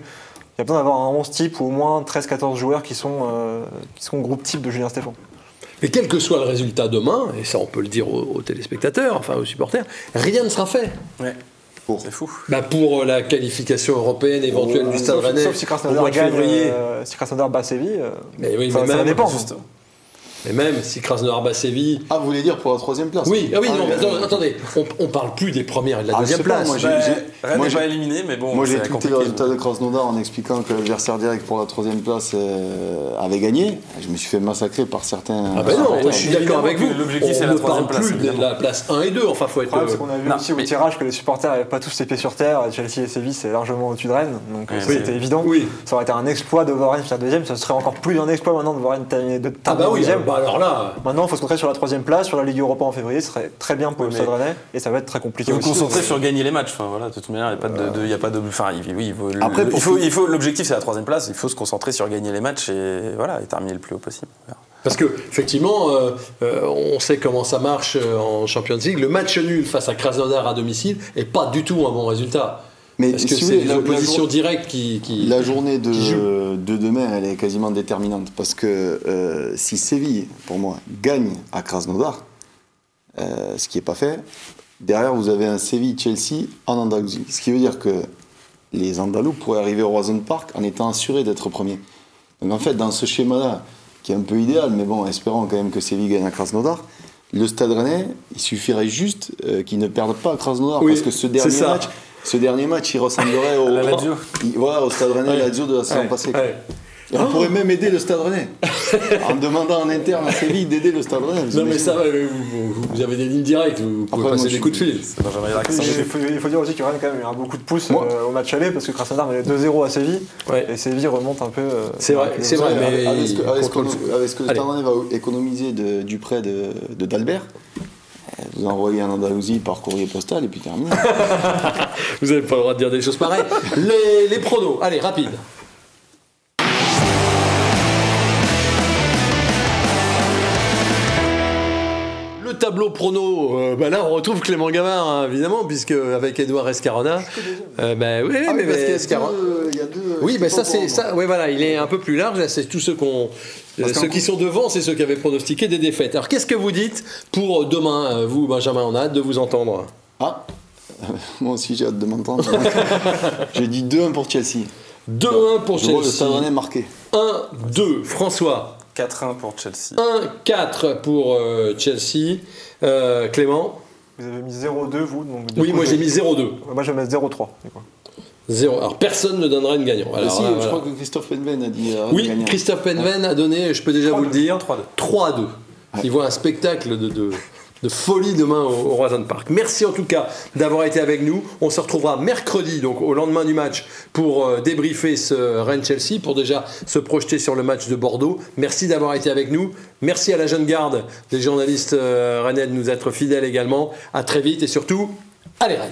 Il y a besoin d'avoir un 11 type ou au moins 13-14 joueurs qui sont, euh, qui sont groupe type de Julien Stéphane. Mais quel que soit le résultat demain, et ça on peut le dire aux, aux téléspectateurs, enfin aux supporters, rien ne sera fait. Ouais. Pour- C'est fou. Bah, pour la qualification européenne éventuelle du Stade Sauf, Rennais sauf si Krasnodar gagne, février. euh, si Krasnodar bat Séville, euh, Mais oui, mais ça va même. Juste. Mais même si Krasnodar bat Séville, Ah, vous voulez dire pour la troisième place Oui, ah oui, non, mais euh, attendez, on, on parle plus des premières et de la Ah, deuxième pas, place. moi, j'ai- Bah, j'ai- Rennes moi, pas éliminé, mais bon, Moi j'ai tweeté le résultat de Krasnodar en expliquant que l'adversaire direct pour la troisième place euh, avait gagné. Je me suis fait massacrer par certains. Ah ben non, Ouais, moi, je suis d'accord avec vous. l'objectif, On c'est la ne troisième parle plus place, de la place 1 et 2, enfin faut être... c'est euh, qu'on a vu non, aussi au tirage que les supporters n'avaient pas tous les pieds sur terre. Chelsea et Séville, c'est largement au-dessus de Rennes. Donc oui. c'était évident. Oui. Ça aurait été un exploit de voir Rennes finir deuxième. Ça serait encore plus un exploit maintenant de voir Rennes terminer de Ah bah oui, deuxième. Alors là... Maintenant, il faut se concentrer sur la troisième place, sur la Ligue Europa en février. Ce serait très bien pour le Stade Rennais. Et ça va être très compliqué Se aussi. concentrer sur gagner les matchs. Enfin, voilà, de toute manière, il n'y a pas de, de- il y a pas de, enfin, il- oui, il faut, il faut, il faut, l'objectif c'est la troisième place. Il faut se concentrer sur gagner les matchs et voilà, et terminer le plus haut possible. Parce que effectivement, euh, euh, on sait comment ça marche euh, en Champions League. Le match nul face à Krasnodar à domicile est pas du tout un bon résultat. Mais Parce que si c'est jour- directes qui... qui- La journée de, qui joue. de demain, elle est quasiment déterminante parce que euh, si Séville, pour moi, gagne à Krasnodar, euh, ce qui n'est pas fait, derrière vous avez un Séville-Chelsea en Andalousie. Ce qui veut dire que les Andalous pourraient arriver au Roison Park en étant assurés d'être premiers. Donc en fait, dans ce schéma-là, qui est un peu idéal, mais bon, espérons quand même que Séville gagne à Krasnodar, le Stade Rennais, il suffirait juste euh, qu'ils ne perdent pas à Krasnodar Oui, parce que ce dernier c'est ça. match, ce dernier match, il ressemblerait au, La Lazio. il- voilà, au Stade Rennais Ouais. Lazio de la saison Ouais, passée. ouais. On pourrait même aider le Stade Rennais. en demandant en interne à Séville d'aider le Stade Rennais. Non mais ça va, vous, vous- vous avez des lignes directes, vous pouvez Après, passer moi, des coups de fil. Il faut, il faut dire aussi qu'il y aura quand même eu un beaucoup de pouces Moi- euh, au match aller parce que Krasnodar menait 2-0 à Séville Ouais. et Séville remonte un peu. euh, C'est vrai, c'est vrai, mais avec, ce que, avec le- avec ce que le Allez. Stade Rennais va économiser de- du prêt de, de d'Albert, vous envoyez en Andalousie par courrier postal et puis terminé. Vous n'avez pas le droit de dire des choses pareilles. les, les pronos, allez, rapide. Le tableau prono, euh, bah là on retrouve Clément Gavard, hein, évidemment, puisque avec Edouard Escarona. euh, bah oui, Ah oui, mais, parce Escarona- Oui, pas ça c'est ça. Ouais, voilà, il est un peu plus large. C'est tous ceux Parce euh, ceux qui coup- sont devant, c'est ceux qui avaient pronostiqué des défaites. Alors, qu'est-ce que vous dites pour demain, euh, vous, Benjamin On a hâte de vous entendre? Ah Moi aussi j'ai hâte de m'entendre. j'ai dit 2-1 pour Chelsea. 2-1 pour le Chelsea. Stade Rennais marqué. 1-2, François. 4-1 pour Chelsea. 1-4 pour euh, Chelsea. Euh, Clément? Vous avez mis 0-2 vous donc Oui, coup, moi j'ai mis 0-2. Ouais, Moi je vais mettre 0-3. Du coup. 0. Alors personne ne donnera une gagnant. Ah, Alors, si, là, je voilà. crois que Christophe Penven a dit. euh, Oui. Christophe Penven a donné, je peux déjà vous le dire, 3-2. 3-2. Il voit un spectacle de, de- de folie demain au, au Roison Park. Merci en tout cas d'avoir été avec nous. On se retrouvera mercredi, donc au lendemain du match, pour euh, débriefer ce Rennes-Chelsea, pour déjà se projeter sur le match de Bordeaux. Merci d'avoir été avec nous. Merci à la jeune garde des journalistes euh, rennais de nous être fidèles également. À très vite et surtout, allez Rennes